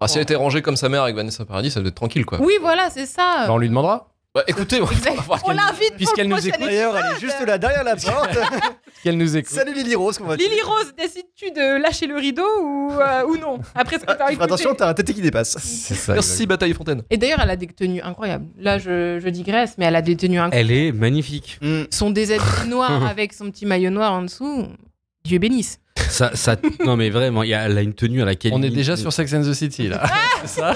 Ah, si elle était rangée comme sa mère avec Vanessa Paradis, ça devait être tranquille, quoi. oui, voilà, c'est ça. Bah, on lui demandera. Bah écoutez, on va Exact. voir On qu'elle- l'invite puisqu'elle nous prochain D'ailleurs, elle est juste là derrière la porte. *laughs* Qu'elle nous écoute. Salut Lily Rose, comment vas-tu? Lily Rose, décides-tu de lâcher le rideau ou, euh, ou non? Après ce que t'as Ah, Fais écouté. attention, t'as un tété qui dépasse. C'est ça. Merci Bataille Fontaine. Et d'ailleurs, elle a des tenues incroyables. Là, je, je digresse, mais elle a des tenues incroyables. Elle est magnifique. Son déshabillé noir avec son petit maillot noir en dessous. Dieu bénisse. Ça, ça, non, mais vraiment, il y a, elle a une tenue à laquelle. On est il- déjà sur Sex and the City là. *laughs* Ça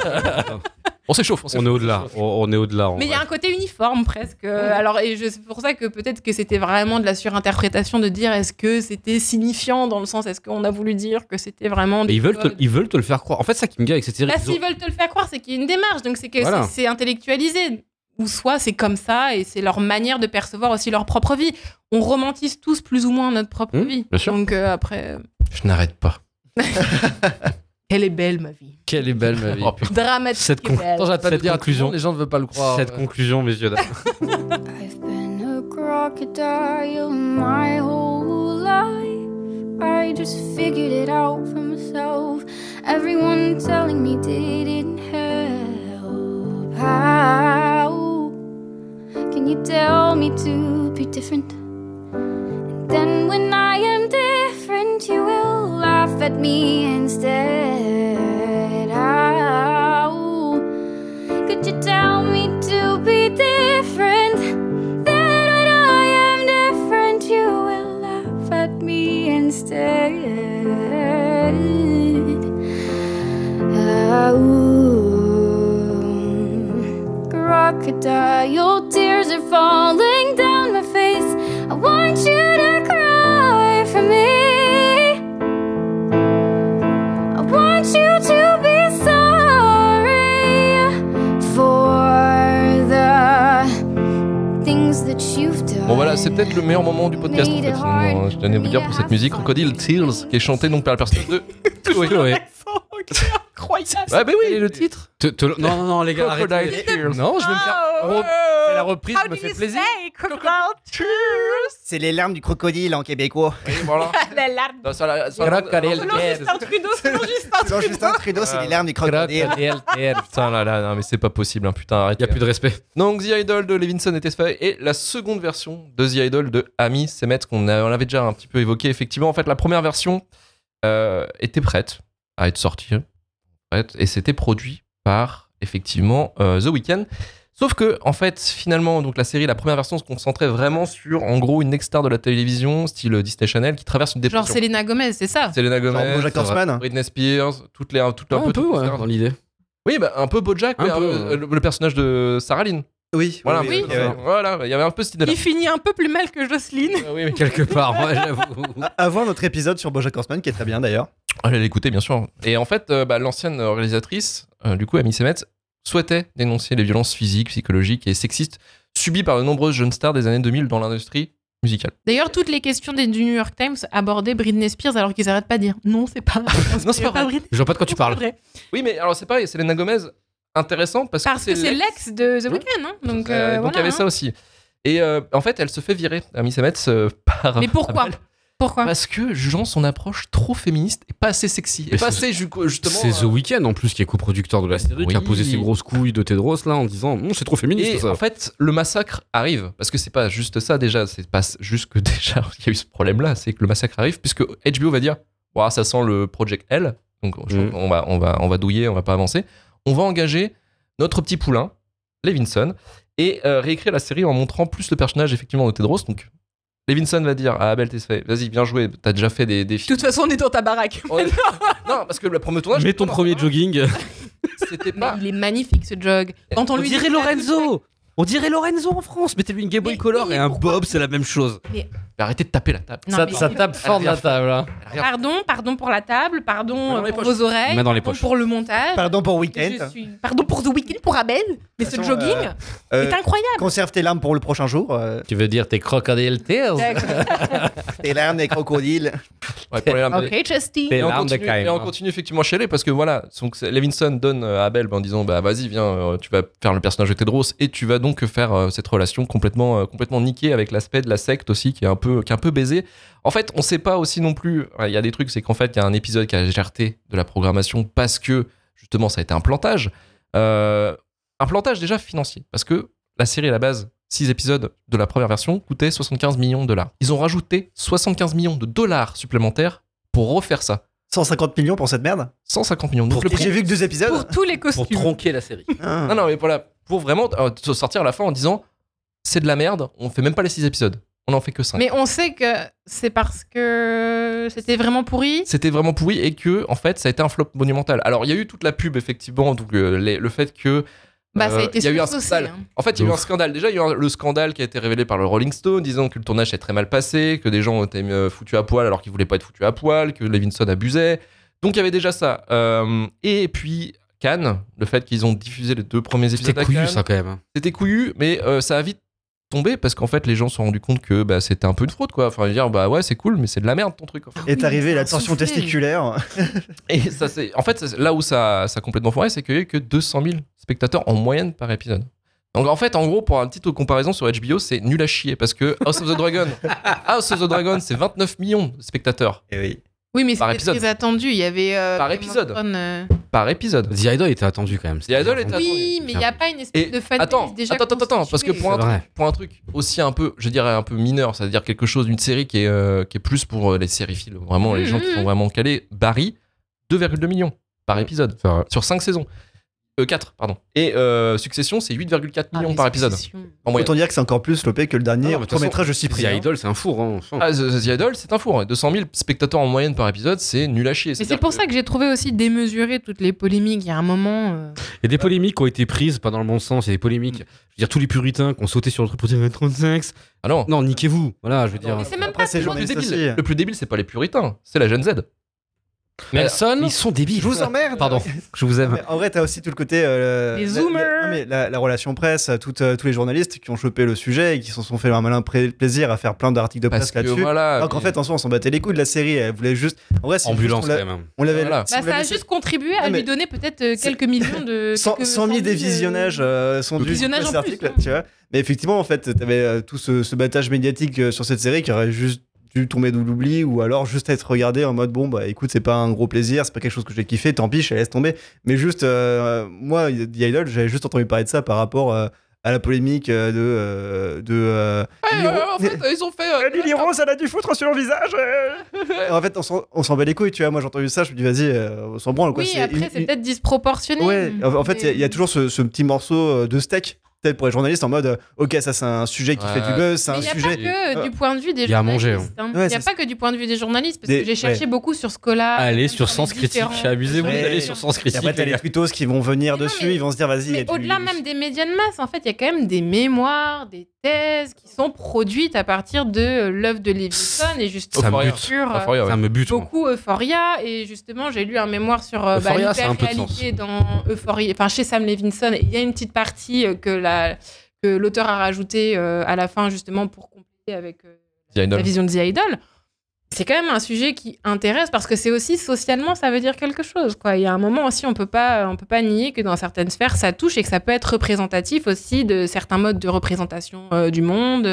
On s'échauffe, on On est au-delà. On, on est au-delà. Mais il y a un côté uniforme presque. Alors, et je- c'est pour ça que peut-être que c'était vraiment de la surinterprétation de dire est-ce que c'était signifiant dans le sens est-ce qu'on a voulu dire que c'était vraiment. Mais ils veulent, te, ils veulent te le faire croire. En fait, ça qui me dit avec cette série. Bah, ont- s'ils veulent te le faire croire, c'est qu'il y a une démarche, donc c'est que Voilà. c'est- c'est intellectualisé. Ou soit c'est comme ça et c'est leur manière de percevoir aussi leur propre vie. On romantise tous plus ou moins notre propre Mmh, vie. bien sûr. Donc euh, après, Je n'arrête pas. *laughs* elle est belle ma vie. Quelle est belle ma vie. Oh. Dramatique Cette et con- belle. Attends, Cette dire conclusion. les gens ne veulent pas le croire. Cette conclusion, messieurs, dames. *laughs* I've been a crocodile my whole life. I just figured it out for myself. Everyone telling me didn't help. How can you tell me to be different? And then when I am different, you will laugh at me instead. How could you tell me to be different? Then when I am different, you will laugh at me instead. Oh, crocodile tears are falling down my face. I want you to cry for me. I want you to be sorry for the things that you've done. Bon voilà, c'est peut-être le meilleur moment du podcast en fait. finalement. Je tenais à vous dire pour cette musique Crocodile Tears qui est chantée donc par le personnage de *laughs* Chloé. Incroyable. Ouais, bah Quel oui, est le titre? Te- te- non, non, non, les gars, arrêtez. Crocodile Tears. Non, je vais me faire. Oh, C'est la reprise, How ça me fait plaisir. say crocodile tears? C'est les larmes du crocodile en québécois. Oui, voilà. *laughs* La larme. Non, ça, là, ça- Crocodile Selon Justin Trudeau, selon Justin Justin Trudeau, c'est les larmes du crocodile. *laughs* Putain là là, non mais c'est pas possible, hein, putain, arrête. Il y a plus de respect. Donc The Idol de Levinson et Tesfaye et la seconde version de The Idol de Ami Semet qu'on a- on avait déjà un petit peu évoqué. Effectivement, en fait, la première version euh, était prête à être sortie, et c'était produit par effectivement euh, The Weeknd. Sauf que, en fait, finalement, donc la série, la première version se concentrait vraiment sur, en gros, une ex-star de la télévision, style Disney Channel, qui traverse une Genre dépression. Selena Gomez, c'est ça? Selena Gomez, Genre. Britney Spears, toutes les, toutes un un peu, peu, ouais, dans l'idée. Oui, bah, un peu Bojack, Un mais peu, euh, le, le personnage de Sarah Lynn. Oui, Voilà, oui, voilà, il y avait un peu cette idée-là. Il finit un peu plus mal que Jocelyne. Euh, oui, oui. Quelque part, ouais, *laughs* j'avoue. Voir notre épisode sur Bojack Horseman qui est très bien d'ailleurs. Allez l'écouter, bien sûr. Et en fait, euh, bah, l'ancienne réalisatrice, euh, du coup, Amy Semet, souhaitait dénoncer les violences physiques, psychologiques et sexistes subies par de nombreuses jeunes stars des années 2000 dans l'industrie musicale. D'ailleurs, toutes les questions des- du New York Times abordaient Britney Spears alors qu'ils arrêtent pas de dire non, c'est pas. *laughs* Non, c'est pas vrai. Britney. Je vois pas de quoi tu parles. vrai. Oui, mais alors c'est pareil, Selena Gomez, intéressant parce, Parce que c'est l'ex de The Ouais. Weeknd, hein. Donc, Euh, euh, donc il y voilà, avait hein. ça aussi. Et euh, en fait, elle se fait virer, Amy Semet, euh, *laughs* par. Mais pourquoi Pourquoi Parce que jugeant son approche trop féministe et pas assez sexy. Et pas c'est- assez, ju- justement. C'est The euh, Weeknd en plus qui est coproducteur de la série, qui a posé ses grosses couilles de Tedros là en disant Hum, c'est trop féministe Et ça. en fait, le massacre arrive parce que c'est pas juste ça déjà, c'est pas juste que *laughs* déjà il y a eu ce problème-là, c'est que le massacre arrive puisque HBO va dire, Ouah, ça sent le Project L, donc Mhm. on va on va on va douiller, on va pas avancer. On va engager notre petit poulain, Levinson, et euh, réécrire la série en montrant plus le personnage effectivement de Tedros. Donc Levinson va dire à Abel Tesfaye, vas-y bien joué, t'as déjà fait des, des De toute façon, on est dans ta baraque. On est- *laughs* non, parce que le premier tournage. Mets ton premier jogging. *laughs* C'était Mais pas. il est magnifique ce jog. Quand on, On lui dirait dit- Lorenzo On dirait Lorenzo en France Mettez-lui une Game Boy Mais- Color mais et un Bob, c'est la même chose. Mais arrêtez de taper la table. Non, ça, mais- ça tape fort de la table. hein. Pardon, pardon pour la table, pardon euh, les pour poches. vos oreilles, Main dans les pardon poches. pour le montage. Pardon pour week-end. suis- Pardon pour The Weeknd, pour Abel. Mais ce jogging Euh, est incroyable. Conserve tes larmes pour le prochain jour. euh, Tu veux dire tes crocodile tears *laughs* tes larmes des crocodiles. Ouais, pour les larmes. Ok, Chesty. Tes Et on, continue, Caïn, et on continue effectivement à chialer parce que voilà, Levinson donne euh, à Abel en disant bah vas-y viens, euh, tu vas faire le personnage de Tedros et tu vas donc faire euh, cette relation complètement euh, complètement niquée avec l'aspect de la secte aussi qui est un peu qui est un peu baisé. En fait, on sait pas aussi non plus. ouais, Il y a des trucs, c'est qu'en fait il y a un épisode qui a gerté de la programmation parce que justement ça a été un plantage, Euh, un plantage déjà financier parce que la série à la base 6 épisodes de la première version coûtait 75 millions de dollars. Ils ont rajouté 75 millions de dollars supplémentaires pour refaire ça. 150 millions pour cette merde? 150 millions. Donc, le prix- j'ai vu que deux épisodes. Pour tous les Pour costumes. tronquer la série. Ah. Non, non, mais voilà, pour vraiment euh, se sortir à la fin en disant c'est de la merde, on fait même pas les 6 épisodes. On en fait que 5. Mais on sait que c'est parce que c'était vraiment pourri. C'était vraiment pourri et que, en fait, ça a été un flop monumental. Alors, il y a eu toute la pub, effectivement, donc euh, les- le fait que. Bah, ça a euh, été il y a eu un scandale. hein. En fait, il y a eu un scandale. Déjà, il y a eu un- le scandale qui a été révélé par le Rolling Stone, disant que le tournage s'est très mal passé, que des gens ont été euh, foutus à poil alors qu'ils voulaient pas être foutus à poil, que Levinson abusait. Donc, il y avait déjà ça. Euh, et puis, Cannes, le fait qu'ils ont diffusé les deux premiers épisodes C'était couillu Cannes, ça quand même. hein. c'était couillu, mais euh, ça a vite tombé parce qu'en fait, les gens se sont rendus compte que bah, c'était un peu une fraude, quoi. Enfin, dire, bah ouais, c'est cool, mais c'est de la merde ton truc. En fait. Est arrivée c'est la tension testiculaire. *laughs* Et ça, c'est. En fait, c'est- là où ça, ça a complètement foiré, c'est qu'il y a eu que 200 000 spectateurs en moyenne par épisode. Donc en fait, en gros, pour un petit comparaison sur HBO, c'est nul à chier parce que House of the Dragon, *laughs* House of the Dragon, c'est 29 millions de spectateurs Et oui. Oui, mais Par c'était épisode. très attendu. Il y avait. euh, Par épisode. Euh, par épisode. The Idol était attendu quand même. The Idol était attendu. Oui, mais il n'y a pas une espèce Et de fanbase attends, déjà attends, attends, attends, parce que pour un, truc, pour un truc aussi un peu, je dirais un peu mineur, c'est-à-dire quelque chose d'une série qui est, euh, qui est plus pour les sériphiles, vraiment les gens qui Mhm. sont vraiment calés, Barry, 2,2 millions par épisode sur 5 saisons. Euh, 4, pardon. Et euh, Succession, c'est 8,4 Ah, millions par épisode Succession. en moyenne. Autant dire que c'est encore plus lopé que le Ah dernier court métrage de The Cyprien. Idol, c'est un four. Hein. Enfin, Ah, The, The Idol, c'est un four. hein. 200 000 spectateurs en moyenne par épisode, c'est nul à chier. Mais c'est pour ça que j'ai trouvé aussi démesuré toutes les polémiques. Il y a un moment. euh, Il y a des polémiques qui ont été prises, pas dans le bon sens. Il y a des polémiques. Je veux dire, tous les puritains qui ont sauté sur le truc pour dire 35. Ah non. Non, niquez-vous. Voilà, je veux dire. Mais c'est même Après, pas le plus, débile, le plus débile, c'est pas les puritains, c'est la Gen Z. Nelson Ils sont débiles. Je vous emmerde. Pardon, je vous aime. En vrai, t'as aussi tout le côté. euh, Les la- zoomers. la- non, mais la, la relation presse, toutes, euh, tous les journalistes qui ont chopé le sujet et qui se sont fait un malin plaisir à faire plein d'articles de presse là-dessus. voilà. Alors qu'en mais- fait, en soi, on s'en battait les couilles de la série. Elle voulait juste. En vrai, Ambulance juste on quand même. On l'avait. Voilà. si Bah, ça a juste contribué à Non, lui donner peut-être euh, quelques millions de. *laughs* 100, quelques 100 000 des 000, euh, visionnages euh, sont de dus cet article, tu vois. Mais effectivement, en fait, t'avais euh, tout ce, ce battage médiatique euh, sur cette série qui aurait juste dû tomber de l'oubli ou alors juste être regardé en mode bon bah écoute c'est pas un gros plaisir c'est pas quelque chose que j'ai kiffé tant pis je la laisse tomber mais juste euh, moi The Idol j'avais juste entendu parler de ça par rapport euh, à la polémique euh, de euh, de euh, Ouais, Lily en fait, ils ont fait. euh, Lily Rose, elle a du foutre sur le visage. en fait, on s'en- bat les couilles, tu vois. Moi, j'ai entendu ça, je me dis, vas-y, euh, on s'en branle. Quoi. Oui, après, c'est une- peut-être disproportionné. Ouais, en, en fait, il y a- y, toujours ce, ce petit morceau de steak, peut-être pour les journalistes, en mode, euh, ok, ça c'est un sujet qui Ouais. fait du buzz, c'est un il n'y a sujet. pas que euh, du point de vue des Il y a à manger, journalistes. hein. Ouais, Il n'y a c'est pas que du point de vue des journalistes, parce Des- que j'ai cherché beaucoup sur Scholar. Allez même sur Sens Critique. Amusez-vous d'aller sur Sens Critique. après, t'as les twittos qui vont venir Mais non, dessus, mais- ils vont se dire, vas-y. du- au-delà même des médias de masse, en fait, il y a quand même des mémoires, des thèses qui sont produites à partir de l'œuvre de Levinson et justement Ça me bute. euh, beaucoup Euphoria. Et justement, j'ai lu un mémoire sur euh, bah, l'hyper-réalité dans Euphoria, enfin chez Sam Levinson. Et Il y a une petite partie euh, que la que l'auteur a rajoutée euh, à la fin justement pour compléter avec euh, la vision de The Idol. C'est quand même un sujet qui intéresse parce que c'est aussi socialement ça veut dire quelque chose quoi. Il y a un moment aussi on peut pas on peut pas nier que dans certaines sphères ça touche et que ça peut être représentatif aussi de certains modes de représentation euh, du monde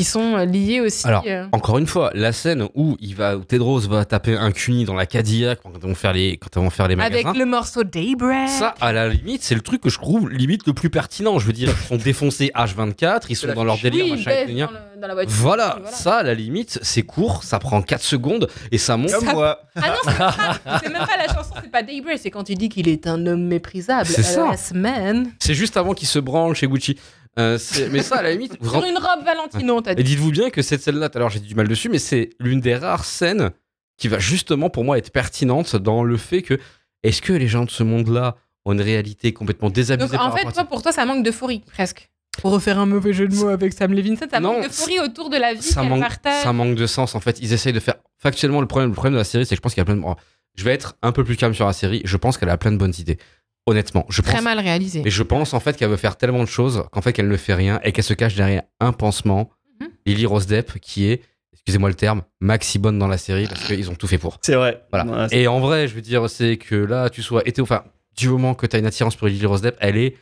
qui sont euh, liés aussi. Alors, euh, Encore une fois, la scène où il va, où Tedros va taper un cuni dans la Cadillac quand ils vont faire les, quand ils vont faire les avec magasins. le morceau Daybreak. Ça, à la limite, c'est le truc que je trouve limite le plus pertinent. Je veux dire, ils sont défoncés H24, ils sont dans leur délire, oui, machin, dans, le- dans la voiture. Voilà, Voilà. ça, à la limite, c'est court, ça prend 4 secondes et ça monte. Comme moi. Ah non, c'est pas ça. C'est même pas la chanson, c'est pas Daybreak, c'est quand il dit qu'il est un homme méprisable. C'est ça. LS man. C'est juste avant qu'il se branle chez Gucci. Euh, c'est- mais ça, à la limite, Sur une robe Valentino, t'as Et dit. dites-vous bien que cette scène-là, tout à l'heure j'ai dit du mal dessus, mais c'est l'une des rares scènes qui va justement pour moi être pertinente dans le fait que est-ce que les gens de ce monde-là ont une réalité complètement désabusée Donc par en fait, rapport à toi, pour toi, ça manque d'euphorie, presque. Pour refaire un mauvais jeu de mots avec Sam Levinson, ça Non, manque d'euphorie autour de la vie ça qu'elle manque, partage. ça manque de sens en fait. Ils essayent de faire factuellement le problème. Le problème de la série, c'est que je pense qu'il y a plein de. Je vais être un peu plus calme sur la série. Je pense qu'elle a plein de bonnes idées. Honnêtement, je pense. Très mal réalisé. Et je pense en fait qu'elle veut faire tellement de choses qu'en fait qu'elle ne fait rien et qu'elle se cache derrière un pansement. Mhm. Lily Rose Depp qui est, excusez-moi le terme, maxi bonne dans la série parce qu'ils ont tout fait pour. C'est vrai. Voilà. Ouais, c'est- Et en vrai, je veux dire, c'est que là, tu sois été, enfin, du moment que tu as une attirance pour Lily Rose Depp, elle est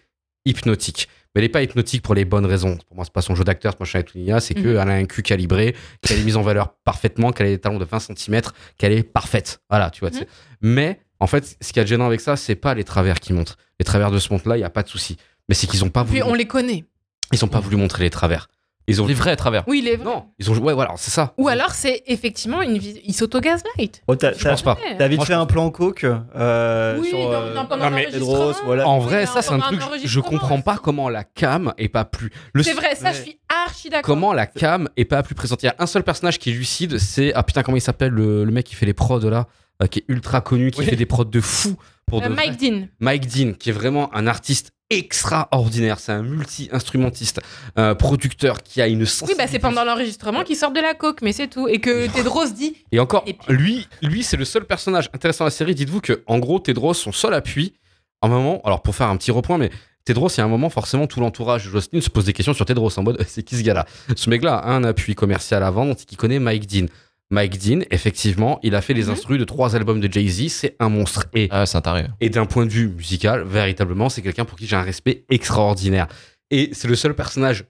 hypnotique. Mais elle n'est pas hypnotique pour les bonnes raisons. Pour moi, c'est pas son jeu d'acteur, c'est machin et tout, c'est Mhm. qu'elle a un cul calibré, qu'elle est mise en valeur parfaitement, qu'elle a des talons de 20 cm, qu'elle est parfaite. Voilà, tu vois. tu sais. Mais en fait, ce qui est gênant avec ça, c'est pas les travers qui montrent. Les travers de ce monde-là, il n'y a pas de souci. Mais c'est qu'ils ont pas voulu, Puis on les connaît. ils ont pas voulu montrer les travers. Ils ont Les vrais travers. Oui, les vrais. non, ils ont ouais, voilà, c'est ça. Ou alors c'est effectivement une vie. Il s'auto-gaslight. Oh, t'as- Je pense pas. T'as vite fait un plan coke euh, Oui, sur, dans- euh, pendant non, mais l'enregistrement. Pedros, voilà. En vrai, ça c'est un truc, je comprends pas comment la cam est pas plus. Le C'est vrai, ça Ouais. je suis archi d'accord. Comment la cam est pas plus présente Il y a un seul personnage qui est lucide, c'est ah putain comment il s'appelle le, le mec qui fait les prods là, euh, qui est ultra connu, qui Oui. fait des prods de fou pour Euh, de Mike Dean. Mike Dean, qui est vraiment un artiste extraordinaire. C'est un multi-instrumentiste, un producteur qui a une Oui, sensibilité. bah c'est pendant l'enregistrement qu'il sort de la coke, mais c'est tout. Et que Tedros dit Et encore, Et puis- lui, lui c'est le seul personnage intéressant de la série. Dites-vous que en gros, Tedros, son seul appui, un moment, alors pour faire un petit repoint, mais Tedros, il y a un moment, forcément, tout l'entourage de Jocelyn se pose des questions sur Tedros en mode *laughs* c'est qui ce gars-là? Ce mec-là a un appui commercial à vendre, qu'il connaît Mike Dean. Mike Dean, effectivement, il a fait les Mhm. instrus de trois albums de Jay-Z, c'est un monstre. Et, Ah, c'est un taré. et d'un point de vue musical, véritablement, c'est quelqu'un pour qui j'ai un respect extraordinaire. Et c'est le seul personnage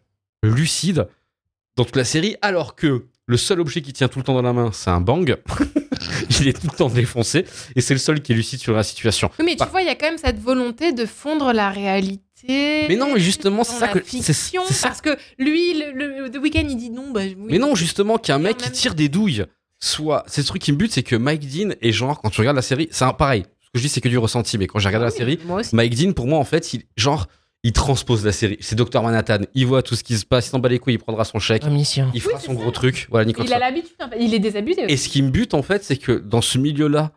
lucide dans toute la série, alors que le seul objet qui tient tout le temps dans la main, c'est un bang. *laughs* il est tout le temps défoncé, et c'est le seul qui est lucide sur la situation. Oui, mais tu Bah. vois, il y a quand même cette volonté de fondre la réalité. Mais non, mais justement, c'est ça la que- c'est- ça. Parce que lui, le, le- The Weeknd, il dit non. Bah, oui. Mais non, justement, qu'un Et mec qui tire des douilles soit. C'est ce truc qui me bute, c'est que Mike Dean est genre, quand tu regardes la série, c'est pareil. Ce que je dis, c'est que du ressenti, mais quand j'ai regardé Ah la oui, série. Mike Dean, pour moi, en fait, il, genre, il transpose la série. C'est Dr. Manhattan. Il voit tout ce qui se passe, il s'en bat les couilles, il prendra son chèque, Omniscient. il fera Oui, son ça. gros truc. Voilà. Il a l'habitude, en fait. il est désabusé. Et ce qui me bute, en fait, c'est que dans ce milieu-là,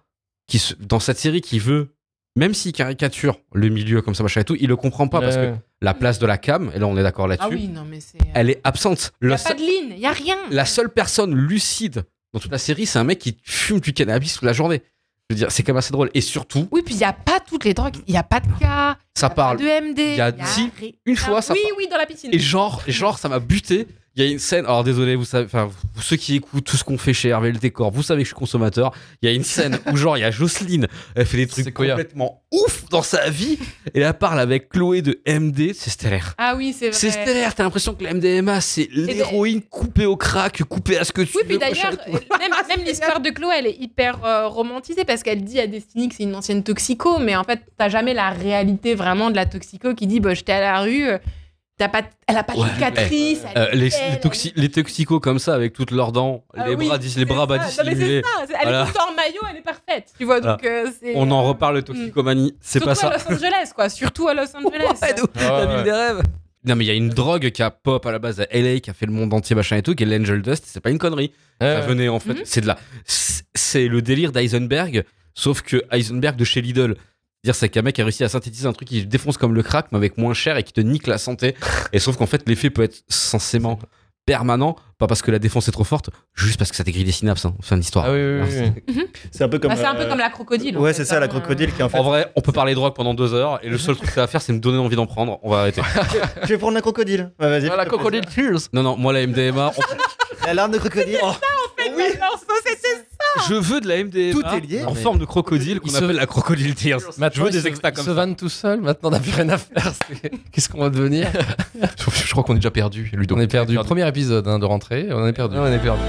qui se- dans cette série qui veut, même s'il caricature le milieu comme ça, machin et tout, il le comprend pas parce que la place de la cam, et là on est d'accord là-dessus, Ah oui, c'est. elle est absente. Il n'y La, a pas seule- de ligne, il n'y a rien. la seule personne lucide dans toute la série, c'est un mec qui fume du cannabis toute la journée. Je veux dire, c'est quand même assez drôle. Et surtout, Oui, puis il n'y a pas toutes les drogues. Il n'y a pas de cas. ça parle. de MD. il y a dit une fois, ça Oui, par- oui, dans la piscine. Et genre, genre, ça m'a buté. Il y a une scène, alors désolé, vous savez, enfin, ceux qui écoutent tout ce qu'on fait chez Hervé le décor, vous savez que je suis consommateur. Il y a une scène où genre, il y a Jocelyne, elle fait des trucs complètement ouf dans sa vie, et elle parle avec Chloé de MD, c'est stellaire. Ah oui, c'est vrai. C'est stellaire, t'as l'impression que la MDMA, c'est l'héroïne coupée au crack, coupée à ce que tu Oui, veux. puis machin d'ailleurs, euh, même, même l'histoire de Chloé, elle est hyper euh, romantisée parce qu'elle dit à Destiny que c'est une ancienne toxico, mais en fait, t'as jamais la réalité vraiment de la toxico qui dit bah, j'étais à la rue, euh, t'as pas, elle a pas de Ouais, cicatrice. elle Euh, les, les, toxi- les toxicos comme ça, avec toutes leurs dents, elle- les Ah oui, bras, les bras bas c'est ça. Non, mais dissimulés. c'est ça, c'est- Elle Voilà. est en maillot, elle est parfaite. Tu vois, donc euh, c'est. On en euh, reparle de toxicomanie, c'est surtout pas ça. à Los Angeles, quoi. Surtout à Los Angeles. Ouais. Ah ouais, la ville ouais. des rêves. Non, mais il y a une drogue qui a pop à la base à LA, qui a fait le monde entier, machin et tout, qui est l'Angel Dust. C'est pas une connerie. Ouais, Ça ouais. venait en fait. Mhm. C'est de la. c'est- C'est le délire d'Eisenberg, sauf que Heisenberg de chez Lidl. C'est-à-dire, c'est qu'un mec a réussi à synthétiser un truc qui défonce comme le crack, mais avec moins cher et qui te nique la santé. *laughs* Et sauf qu'en fait, l'effet peut être censément permanent, pas parce que la défense est trop forte, juste parce que ça dégrille les synapses. Hein. Fin d'histoire. Ah oui, oui, oui, oui. C'est un peu comme. Bah, c'est un peu euh, comme la crocodile. en Ouais, fait, c'est ça, la crocodile qui en fait. En vrai, on peut parler drogue pendant deux heures, et le seul truc que ça va faire, c'est me donner envie d'en prendre. On va arrêter. *laughs* Je vais prendre un crocodile. Ouais, vas-y. Voilà, fais-toi Crocodile. Tears. Non, non, moi, la MDMA, on- La larme de crocodile. Faites le morceau, c'était ça Je veux de la MDMA Tout est lié. en mais- forme de crocodile qu'on il se- appelle la crocodile tears. Je Maintenant, veux il des se- extras il comme se ça. vanne tout seul. Maintenant, on n'a plus rien à faire. c'est- Qu'est-ce qu'on va devenir *laughs* Je crois qu'on est déjà perdu, Ludo. On est perdu. Premier épisode hein, de rentrée. On est perdu. on est perdu.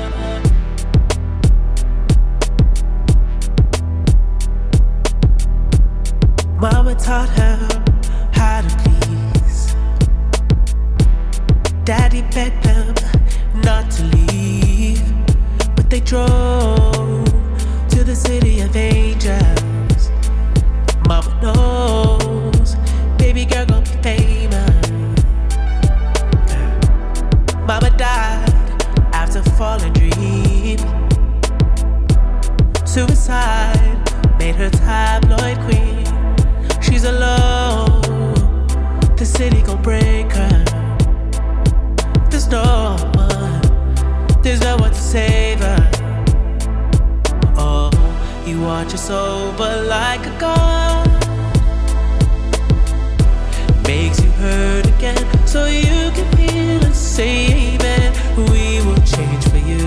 Mama taught her how to please. Daddy begged them not to leave, but they drove the city of angels. Mama knows, baby girl gonna be famous. Mama died after falling dream. Suicide made her tabloid queen. She's alone. The city gon' break her. There's no one. There's no one to save her. Watch us over like a god. Makes you hurt again, so you can feel and save it. We will change for you.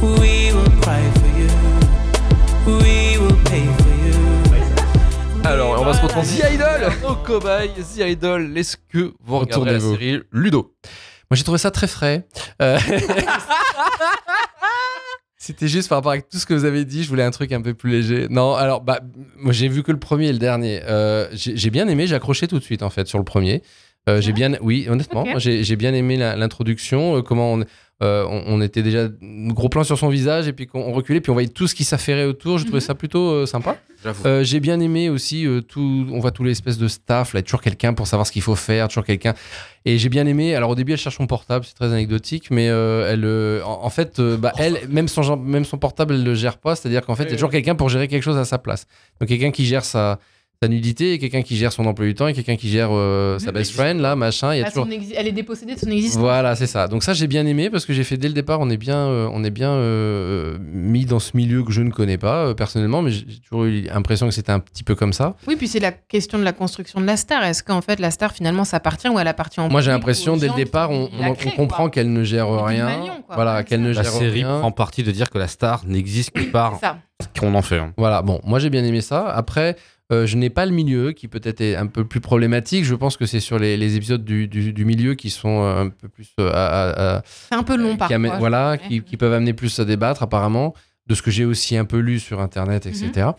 We will cry for you. We will pay for you. Alors, on va se retrouver The Idol au cobaye. The Idol, est-ce que vous regardez la série Ludo? Moi, j'ai trouvé ça très frais. Euh, *laughs* C'était juste par rapport à tout ce que vous avez dit, je voulais un truc un peu plus léger. Non, alors, bah, moi j'ai vu que le premier et le dernier. Euh, j'ai bien aimé, j'ai accroché tout de suite en fait sur le premier. Euh, j'ai bien, oui, honnêtement, j'ai bien aimé l'introduction, euh, comment on, euh, on, on était déjà gros plan sur son visage et puis qu'on on reculait, puis on voyait tout ce qui s'affairait autour. Je trouvais Mhm. ça plutôt euh, sympa. J'avoue. Euh, j'ai bien aimé aussi euh, tout. On voit tous les espèces de staff. Là, toujours quelqu'un pour savoir ce qu'il faut faire, toujours quelqu'un. Et j'ai bien aimé. Alors au début, elle cherche son portable, c'est très anecdotique, mais euh, elle, euh, en, en fait, euh, bah, elle, même son, même son portable, elle le gère pas. C'est-à-dire qu'en fait, il y a toujours quelqu'un pour gérer quelque chose à sa place. Donc quelqu'un qui gère sa sa nudité, et quelqu'un qui gère son emploi du temps, et quelqu'un qui gère euh, sa best friend, là, machin. Il y a Ah, toujours. Elle est dépossédée de son existence. Voilà, c'est ça. Donc ça, j'ai bien aimé parce que j'ai fait dès le départ, on est bien, euh, on est bien euh, mis dans ce milieu que je ne connais pas euh, personnellement, mais j'ai toujours eu l'impression que c'était un petit peu comme ça. Oui, puis c'est la question de la construction de la star. Est-ce qu'en fait la star finalement s'appartient ou elle appartient en Moi, j'ai l'impression dès le départ, on, la on- créent, on comprend qu'elle ne gère rien. Quoi. Voilà, qu'elle ne c'est La gère série rien. prend parti de dire que la star n'existe que par ça. ce qu'on en fait. hein. Voilà, bon, moi j'ai bien aimé ça. Après, euh, je n'ai pas le milieu qui peut-être est un peu plus problématique. Je pense que c'est sur les, les épisodes du, du- du milieu qui sont euh, un peu plus euh, à- à- à- C'est un peu long qui parfois. voilà, qui, peuvent amener plus à débattre apparemment, de ce que j'ai aussi un peu lu sur internet, etc. Mhm.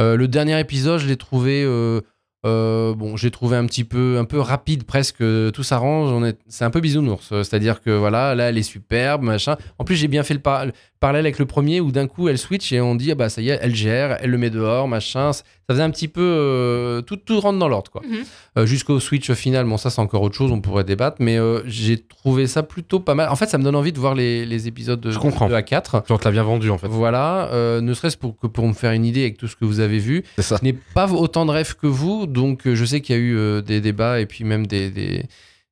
Euh, le dernier épisode, je l'ai trouvé, euh, bon, j'ai trouvé un petit peu, un peu rapide presque. Tout s'arrange, on est, c'est un peu bisounours. C'est-à-dire que voilà, là, elle est superbe, machin. En plus, j'ai bien fait le, par- le parallèle avec le premier où d'un coup, elle switch et on dit ah bah ça y est, elle gère, elle le met dehors, machin. Ça faisait un petit peu, euh, tout, tout rentre dans l'ordre quoi. Mhm. Euh, jusqu'au switch final. Bon, ça, c'est encore autre chose, on pourrait débattre, mais euh, j'ai trouvé ça plutôt pas mal. En fait, ça me donne envie de voir les, les épisodes de, Je comprends. de A4. Tu te l'as bien vendu en fait. Voilà, euh, ne serait-ce pour, que pour me faire une idée avec tout ce que vous avez vu. C'est ça. Je n'ai pas autant de rêves que vous, donc je sais qu'il y a eu euh, des débats et puis même des, des,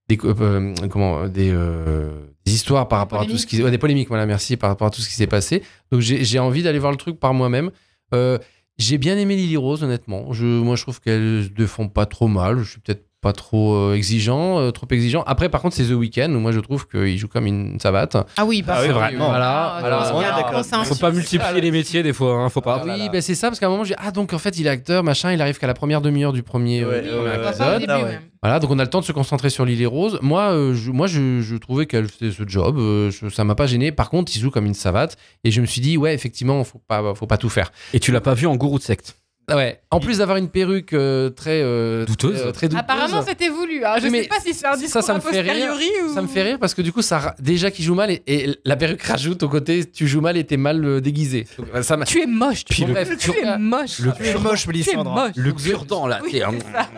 des, euh, comment, des, euh, des histoires par rapport à tout ce qui... ouais, des polémiques, voilà, merci, par rapport à tout ce qui s'est passé. Donc j'ai j'ai envie d'aller voir le truc par moi-même. Euh, j'ai bien aimé Lily Rose, honnêtement. Je, moi, je trouve qu'elle se défend pas trop mal. Je suis peut-être pas trop euh, exigeant, euh, trop exigeant. Après, par contre, c'est The Weeknd où moi, je trouve qu'il joue comme une savate. Ah oui, bah, Ah oui, c'est vraiment. Voilà, Ah, voilà. je pense On est qu'il y a- d'accord. quand c'est un Faut pas multiplier les métiers des fois, hein, faut pas. oui, ben c'est ça, parce qu'à un moment, j'ai ah, donc en fait, il est acteur, machin, il arrive qu'à la première demi-heure du premier, euh, épisode. Ah. Voilà, donc on a le temps de se concentrer sur Lily Rose. Moi, euh, je, moi je, je trouvais qu'elle faisait ce job, euh, je- ça m'a pas gêné. Par contre, il joue comme une savate, et je me suis dit, ouais, effectivement, faut pas, faut pas tout faire. Et tu l'as pas vu en gourou de secte? Ah ouais. En plus d'avoir une perruque euh, très, euh, Douteuse. très, euh, très douteuse. Apparemment, c'était voulu. hein. Je mais sais pas si c'est un ça, discours ça me a fait rire. posteriori ou... Ça me fait rire parce que du coup, ça déjà qu'il joue mal et, et la perruque rajoute au côté, tu joues mal et t'es mal euh, déguisé. Donc, ça Tu es moche. Tu, le- tu es moche. Le plus moche, Tu es Mélissandre. moche. Le cure-dent là, Oui, un- ça.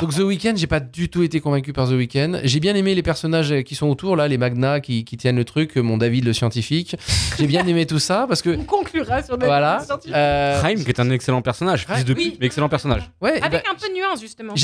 Donc The Weeknd, j'ai pas du tout été convaincu par The Weeknd. J'ai bien aimé les personnages qui sont autour, là, les Magna qui, qui tiennent le truc, mon David le scientifique. J'ai bien aimé tout ça parce que *laughs* On conclura sur notre voilà. scientifique. euh, Prime, qui est un excellent personnage, fils de Oui. pute, mais excellent personnage. ouais, Avec bah, un peu de nuance, justement.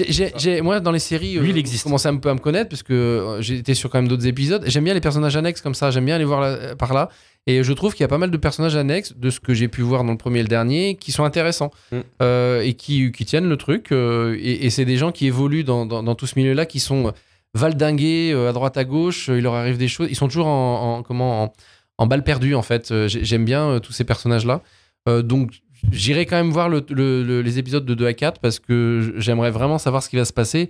moi, dans les séries, Lui, euh, il existe. vous commencez un peu à me connaître parce que euh, j'ai été sur quand même d'autres épisodes. J'aime bien les personnages annexes comme ça. J'aime bien aller voir là- euh, par là. Et je trouve qu'il y a pas mal de personnages annexes de ce que j'ai pu voir dans le premier et le dernier qui sont intéressants Mm. euh, et qui, qui tiennent le truc. euh, et et c'est des gens qui évoluent dans, dans- dans tout ce milieu-là, qui sont valdingués euh, à droite à gauche. euh, il leur arrive des choses. Ils sont toujours en, en- comment en, en balle perdue en fait. Euh, j'ai- J'aime bien euh, tous ces personnages-là. Euh, donc j'irai quand même voir le- le- le- les épisodes de 2 à 4 parce que j'aimerais vraiment savoir ce qui va se passer.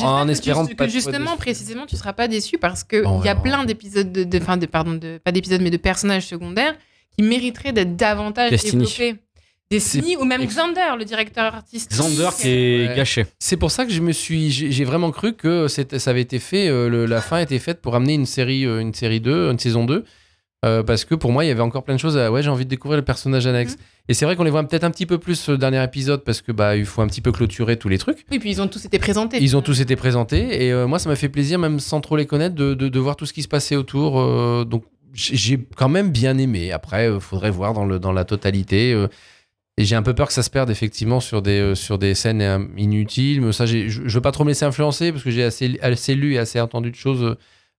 En que espérant tu- ne pas que justement, précisément, tu seras pas déçu parce que On il y a plein d'épisodes de, de, pardon, de, pas d'épisodes, mais de personnages secondaires qui mériteraient d'être davantage Destiny. développés. Destiny ou même Xander, le directeur artistique. Xander qui est Ouais. gâché. C'est pour ça que je me suis, j'ai vraiment cru que ça avait été fait, euh, le- la fin était faite pour amener une série, euh, une série 2, une saison 2. Euh, parce que pour moi, il y avait encore plein de choses. À... Ouais, j'ai envie de découvrir le personnage annexe. Et c'est vrai qu'on les voit peut-être un petit peu plus le dernier épisode parce que bah il faut un petit peu clôturer tous les trucs. Oui, puis ils ont tous été présentés. Ils ont tous été présentés et euh, moi ça m'a fait plaisir même sans trop les connaître de, de, de voir tout ce qui se passait autour. euh, donc j'ai quand même bien aimé. Après, il faudrait voir dans, le, dans la totalité. euh, et j'ai un peu peur que ça se perde effectivement sur des, euh, sur des scènes euh, inutiles. Mais ça, je je veux pas trop me laisser influencer parce que j'ai assez, assez lu et assez entendu de choses euh,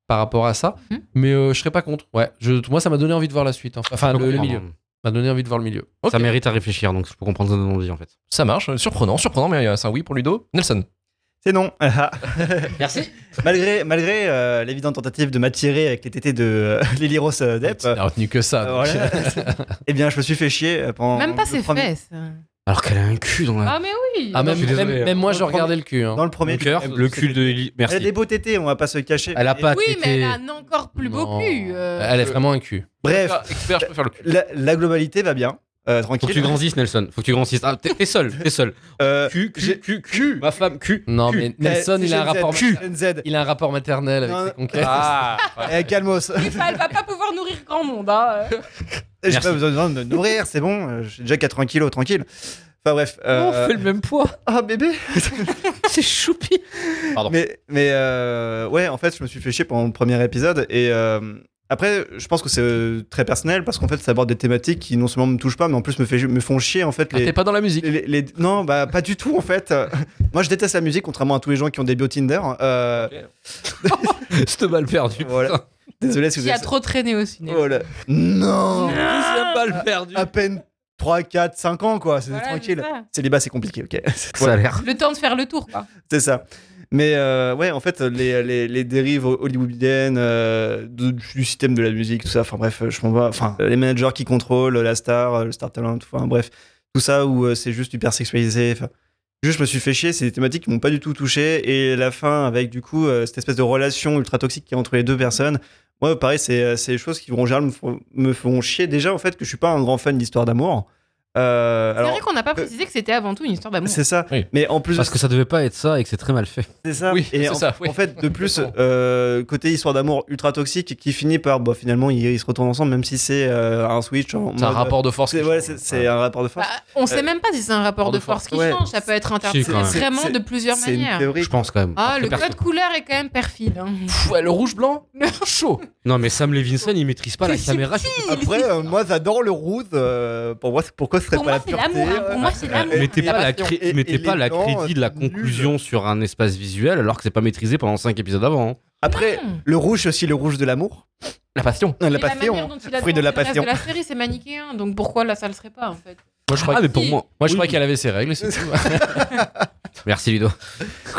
par rapport à ça. Mhm. Mais euh, je serais pas contre. Ouais, je, moi ça m'a donné envie de voir la suite. Enfin, Enfin, le, milieu. m'a donné envie de voir le milieu. Ça mérite à réfléchir, donc je peux comprendre ça donne envie en fait. Ça marche, surprenant, surprenant, mais euh, c'est un oui pour Ludo. Nelson. C'est non. *laughs* Merci. malgré malgré euh, l'évidente tentative de m'attirer avec les tétés de euh, *laughs* Lily Rose euh, Depp, Tu n'as retenu que ça. euh, voilà. *laughs* eh bien, je me suis fait chier pendant. Même pas ses premier- fesses. Alors qu'elle a un cul dans la. Ah, mais oui. Ah, même, hein. même moi, je Dans le regardais le cul. hein. Dans le premier. Mon cœur, elle- le cul de Ellie. Elle a Merci. des beaux tétés, on va pas se le cacher. Elle a pas Oui, mais elle a un encore plus beau Non. cul. euh. Elle est vraiment un cul. Bref, expert, je peux faire le cul. la, la globalité va bien. Euh, Faut tranquille. que tu grandisses, Nelson. Faut que tu grandisses. Ah, t'es seul, t'es seul. Euh, j'ai- cul, cul, cul. Ma femme, cul. Non, mais Nelson, il a un rapport. Z. Il a un rapport maternel avec Non, ses conquêtes. Ah Eh, calmos. Elle va pas pouvoir nourrir grand monde. Hein. J'ai pas besoin de me nourrir, c'est bon. J'ai déjà 80 kilos, tranquille. Enfin bref. euh, le même poids. *laughs* Ah bébé. *laughs* C'est choupi. Pardon. Mais, mais euh, ouais, en fait, je me suis fait chier pendant le premier épisode. Et euh, après, je pense que c'est euh, très personnel parce qu'en fait, ça aborde des thématiques qui non seulement me touchent pas, mais en plus me, fait, me font chier en fait. Ah, Les, T'es pas dans la musique. les- les- non, bah pas du tout en fait. *laughs* Moi, je déteste la musique, contrairement à tous les gens qui ont des bio Tinder. Euh, C'était mal perdu. voilà. Désolé si vous Qui a trop traîné au cinéma. Oh là. Non. C'est mal perdu. À peine 3, 4, 5 ans quoi. C'est Voilà, tranquille. Célibat, c'est compliqué, ok. Ça a l'air. Le temps de faire le tour, quoi. C'est ça. Mais euh, ouais, en fait, les, les, dérives hollywoodiennes euh, du système de la musique, tout ça, enfin bref, je m'en vais. Enfin, les managers qui contrôlent la star, euh, le star talent, enfin bref, tout ça où c'est juste hyper sexualisé. Juste, je me suis fait chier, c'est des thématiques qui m'ont pas du tout touché. Et la fin, avec du coup, cette espèce de relation ultra toxique qui est entre les deux personnes, moi, pareil, c'est des choses qui en me font, me font chier déjà, en fait, que je suis pas un grand fan d'histoire d'amour. Euh, C'est vrai qu'on n'a pas précisé que c'était avant tout une histoire d'amour. c'est ça. Oui. Mais en plus Parce que ça devait pas être ça et que c'est très mal fait. c'est ça. Oui, et en, ça, oui. en fait, de plus, euh, côté histoire d'amour ultra toxique qui finit par, bah, finalement, ils, ils se retournent ensemble, même si c'est euh, un switch. en C'est un mode- rapport de force. C'est un rapport de force. Bah, on sait même pas si c'est un rapport de force qui ouais. change. Ça peut être interprété vraiment de plusieurs une manières. théorie. Je pense quand même. Ah, le code couleur est quand même perfide. hein. Pff, ouais, le rouge blanc, chaud. Non, mais Sam Levinson, il maîtrise pas la *laughs* caméra. Après, euh, moi, j'adore le rouge. euh, pour moi, c'est- pourquoi serait Pour pas moi, la c'est pureté l'amour. hein. euh, Pour moi, c'est l'amour. Mettez Et pas, la, passion. cré- Et- mettez et pas la crédit de la conclusion sur un espace visuel alors que c'est pas maîtrisé pendant 5 épisodes avant. hein. Après, Non. le rouge, c'est aussi le rouge de l'amour. La passion. La Mais passion. manière dont il a Fruit de la passion. la série, c'est manichéen. Donc pourquoi là, ça le serait pas en fait? Moi, je crois Ah, mais que- pour Si. moi. moi, je oui. crois qu'elle avait ses règles. c'est *laughs* tout. *laughs* Merci Ludo.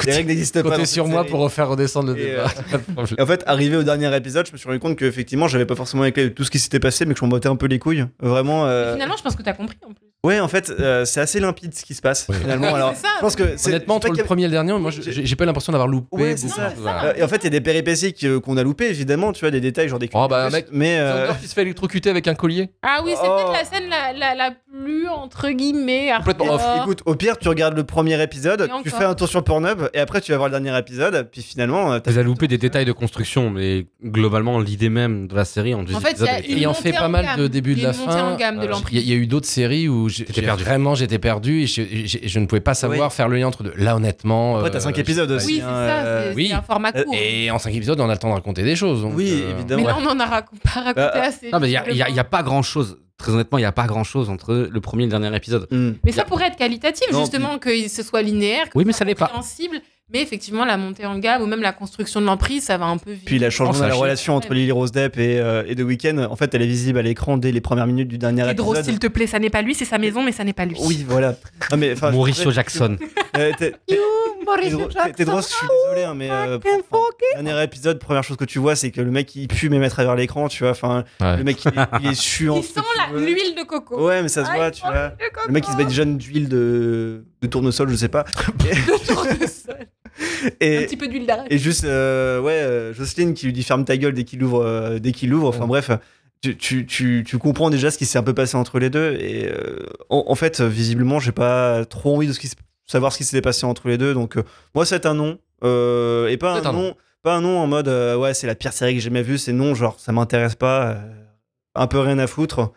Les règles n'existent pas. Comptez sur moi série. pour refaire redescendre le Et, débat. *laughs* Et en fait, arrivé au dernier épisode, je me suis rendu compte qu'effectivement, j'avais pas forcément les clés de tout ce qui s'était passé, mais que je m'en battais un peu les couilles. Vraiment. euh, Finalement, je pense que t'as compris en plus. Ouais, en fait, euh, c'est assez limpide ce qui se passe finalement. Alors, C'est ça. je pense que c'est- Honnêtement, entre le premier et le dernier, moi, je- j'ai pas l'impression d'avoir loupé. Ouais, c'est ça. Voilà. Euh, et en fait, il y a des péripéties que- qu'on a loupées, évidemment, tu vois, des détails, genre des Oh, bah, mec, mais euh, qui se fait électrocuter avec un collier. Ah oui, c'est Oh. peut-être la scène la, la, la plus entre guillemets. Complètement off. hardcore. écoute, au pire, tu regardes le premier épisode, Et tu encore. fais un tour sur Pornhub, et après, tu vas voir le dernier épisode, puis finalement, euh, Vous avez loupé des détails de construction, mais globalement, l'idée même de la série en deux En fait, il y a une montée fait pas en mal gamme. de début de la fin, en il y a eu d'autres séries où vraiment j'étais perdu et je, ne pouvais pas savoir faire le lien entre deux. Là, honnêtement. Après, euh, t'as 5 je- épisodes aussi. Oui, c'est hein, ça. euh, C'est oui. c'est un format court. Et en 5 épisodes, on a le temps de raconter des choses. donc, Oui, euh, évidemment. Mais là, on en a rac- pas raconté Bah, assez. Non, mais il y a, pas grand chose. Très honnêtement, il y a pas grand chose entre le premier et le dernier épisode. hmm. Mais ça pourrait être qualitatif, Non, justement, que ce soit linéaire. que Oui, ce mais soit ça l'est pas. Mais effectivement, la montée en gamme ou même la construction de l'emprise, ça va un peu vite. Puis la changement Oh, de la relation entre. Lily Rose Depp et, euh, et The Weeknd, en fait, elle est visible à l'écran dès les premières minutes du dernier Pedro, épisode. s'il te plaît, ça n'est pas lui, c'est sa maison, mais ça n'est pas lui. Oui, voilà. Non, mais, Mauricio Jackson. Euh, t'es- Tedros, *laughs* je suis désolé, hein, mais euh, enfin, dernier épisode, première chose que tu vois, c'est que le mec il pue même à travers l'écran, tu vois. Enfin, Ouais. le mec il, est- il est suant. Il sent la- l'huile de coco. Ouais, mais ça se voit, tu vois. Le mec il se badigeonne d'huile de, de tournesol, je sais pas. *laughs* Un Et, petit peu d'huile d'arrêt. et juste, euh, ouais, euh, Jocelyne qui lui dit ferme ta gueule dès qu'il ouvre, euh, dès qu'il ouvre. Enfin Ouais. bref, tu, tu, tu, tu comprends déjà ce qui s'est un peu passé entre les deux. Et euh, en, en fait, visiblement, j'ai pas trop envie de ce qui, se- savoir ce qui s'est passé entre les deux. Donc, moi, c'est un non. Et pas un, un non. Pas un non en mode ouais, c'est la pire série que j'ai jamais vue. C'est non, genre, ça m'intéresse pas. un peu rien à foutre.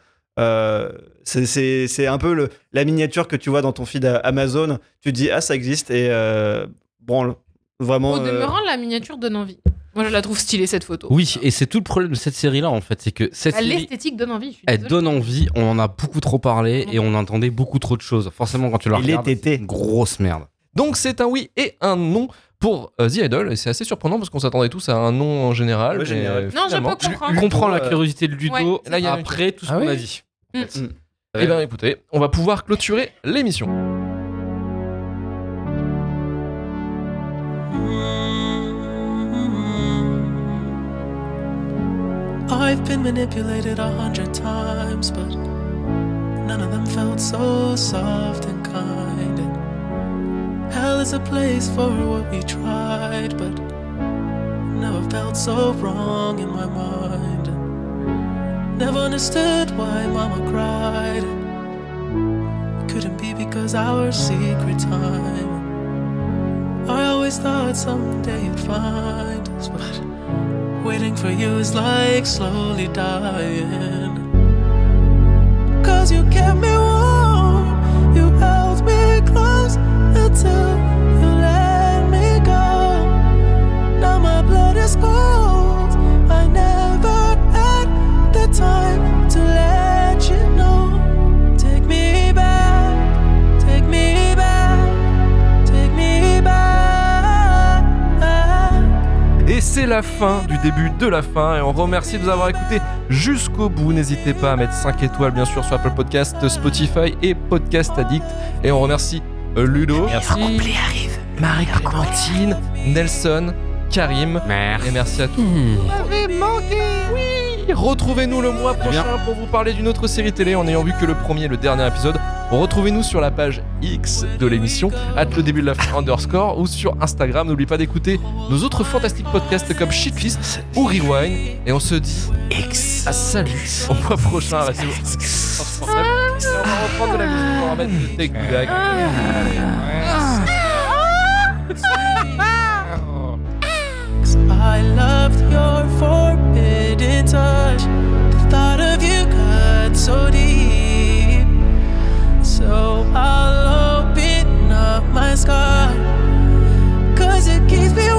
C'est- c'est c'est un peu le, la miniature que tu vois dans ton feed à Amazon. Tu te dis, ah, ça existe. Et euh, branle. Vraiment. Au euh, demeurant, la miniature donne envie. Moi, je la trouve stylée, cette photo. Oui, et c'est tout le problème de cette série-là, en fait. C'est que cette Ah, série, L'esthétique donne envie. je suis elle désolée. donne envie. On en a beaucoup trop parlé et on entendait beaucoup trop de choses. Forcément, quand tu la Et regardes, c'est une grosse merde. Donc c'est un oui et un non pour euh, The Idol. Et c'est assez surprenant parce qu'on s'attendait tous à un non en général. Ouais, mais, général. Non, je peux comprendre. On comprend la euh, curiosité de Ludo Ouais, là, il y a un après tout ce Ah qu'on a dit. Mm. Eh bien écoutez, on va pouvoir clôturer l'émission. I've been manipulated a hundred times, but none of them felt so soft and kind. And hell is a place for what we tried, but never felt so wrong in my mind. Never understood why mama cried. It couldn't be because our secret time. I always thought someday you'd find us, but Waiting for you is like slowly dying. Cause you kept me warm, you held me close until you let me go. Now my blood is cold. I never c'est la fin du début de la fin et on remercie de vous avoir écouté jusqu'au bout. N'hésitez pas à mettre 5 étoiles bien sûr sur Apple Podcast, Spotify et Podcast Addict. Et on remercie euh, Ludo, merci, Marie Clémentine, Nelson, Karim. Et merci à tous. Vous m'avez manqué, oui. Retrouvez-nous le mois prochain pour vous parler d'une autre série télé en ayant vu que le premier et le dernier épisode. Retrouvez-nous sur la page X de l'émission, at le début de la fin underscore, ou sur Instagram. N'oubliez pas d'écouter nos autres fantastiques podcasts comme Shitfist ou Rewind. Et on se dit X. à salut au mois prochain. Restez on va reprendre de la musique, on va remettre le take. Ah. Ah. I loved your. touch. The thought of you got so deep. So I'll open up my scar. Cause it keeps me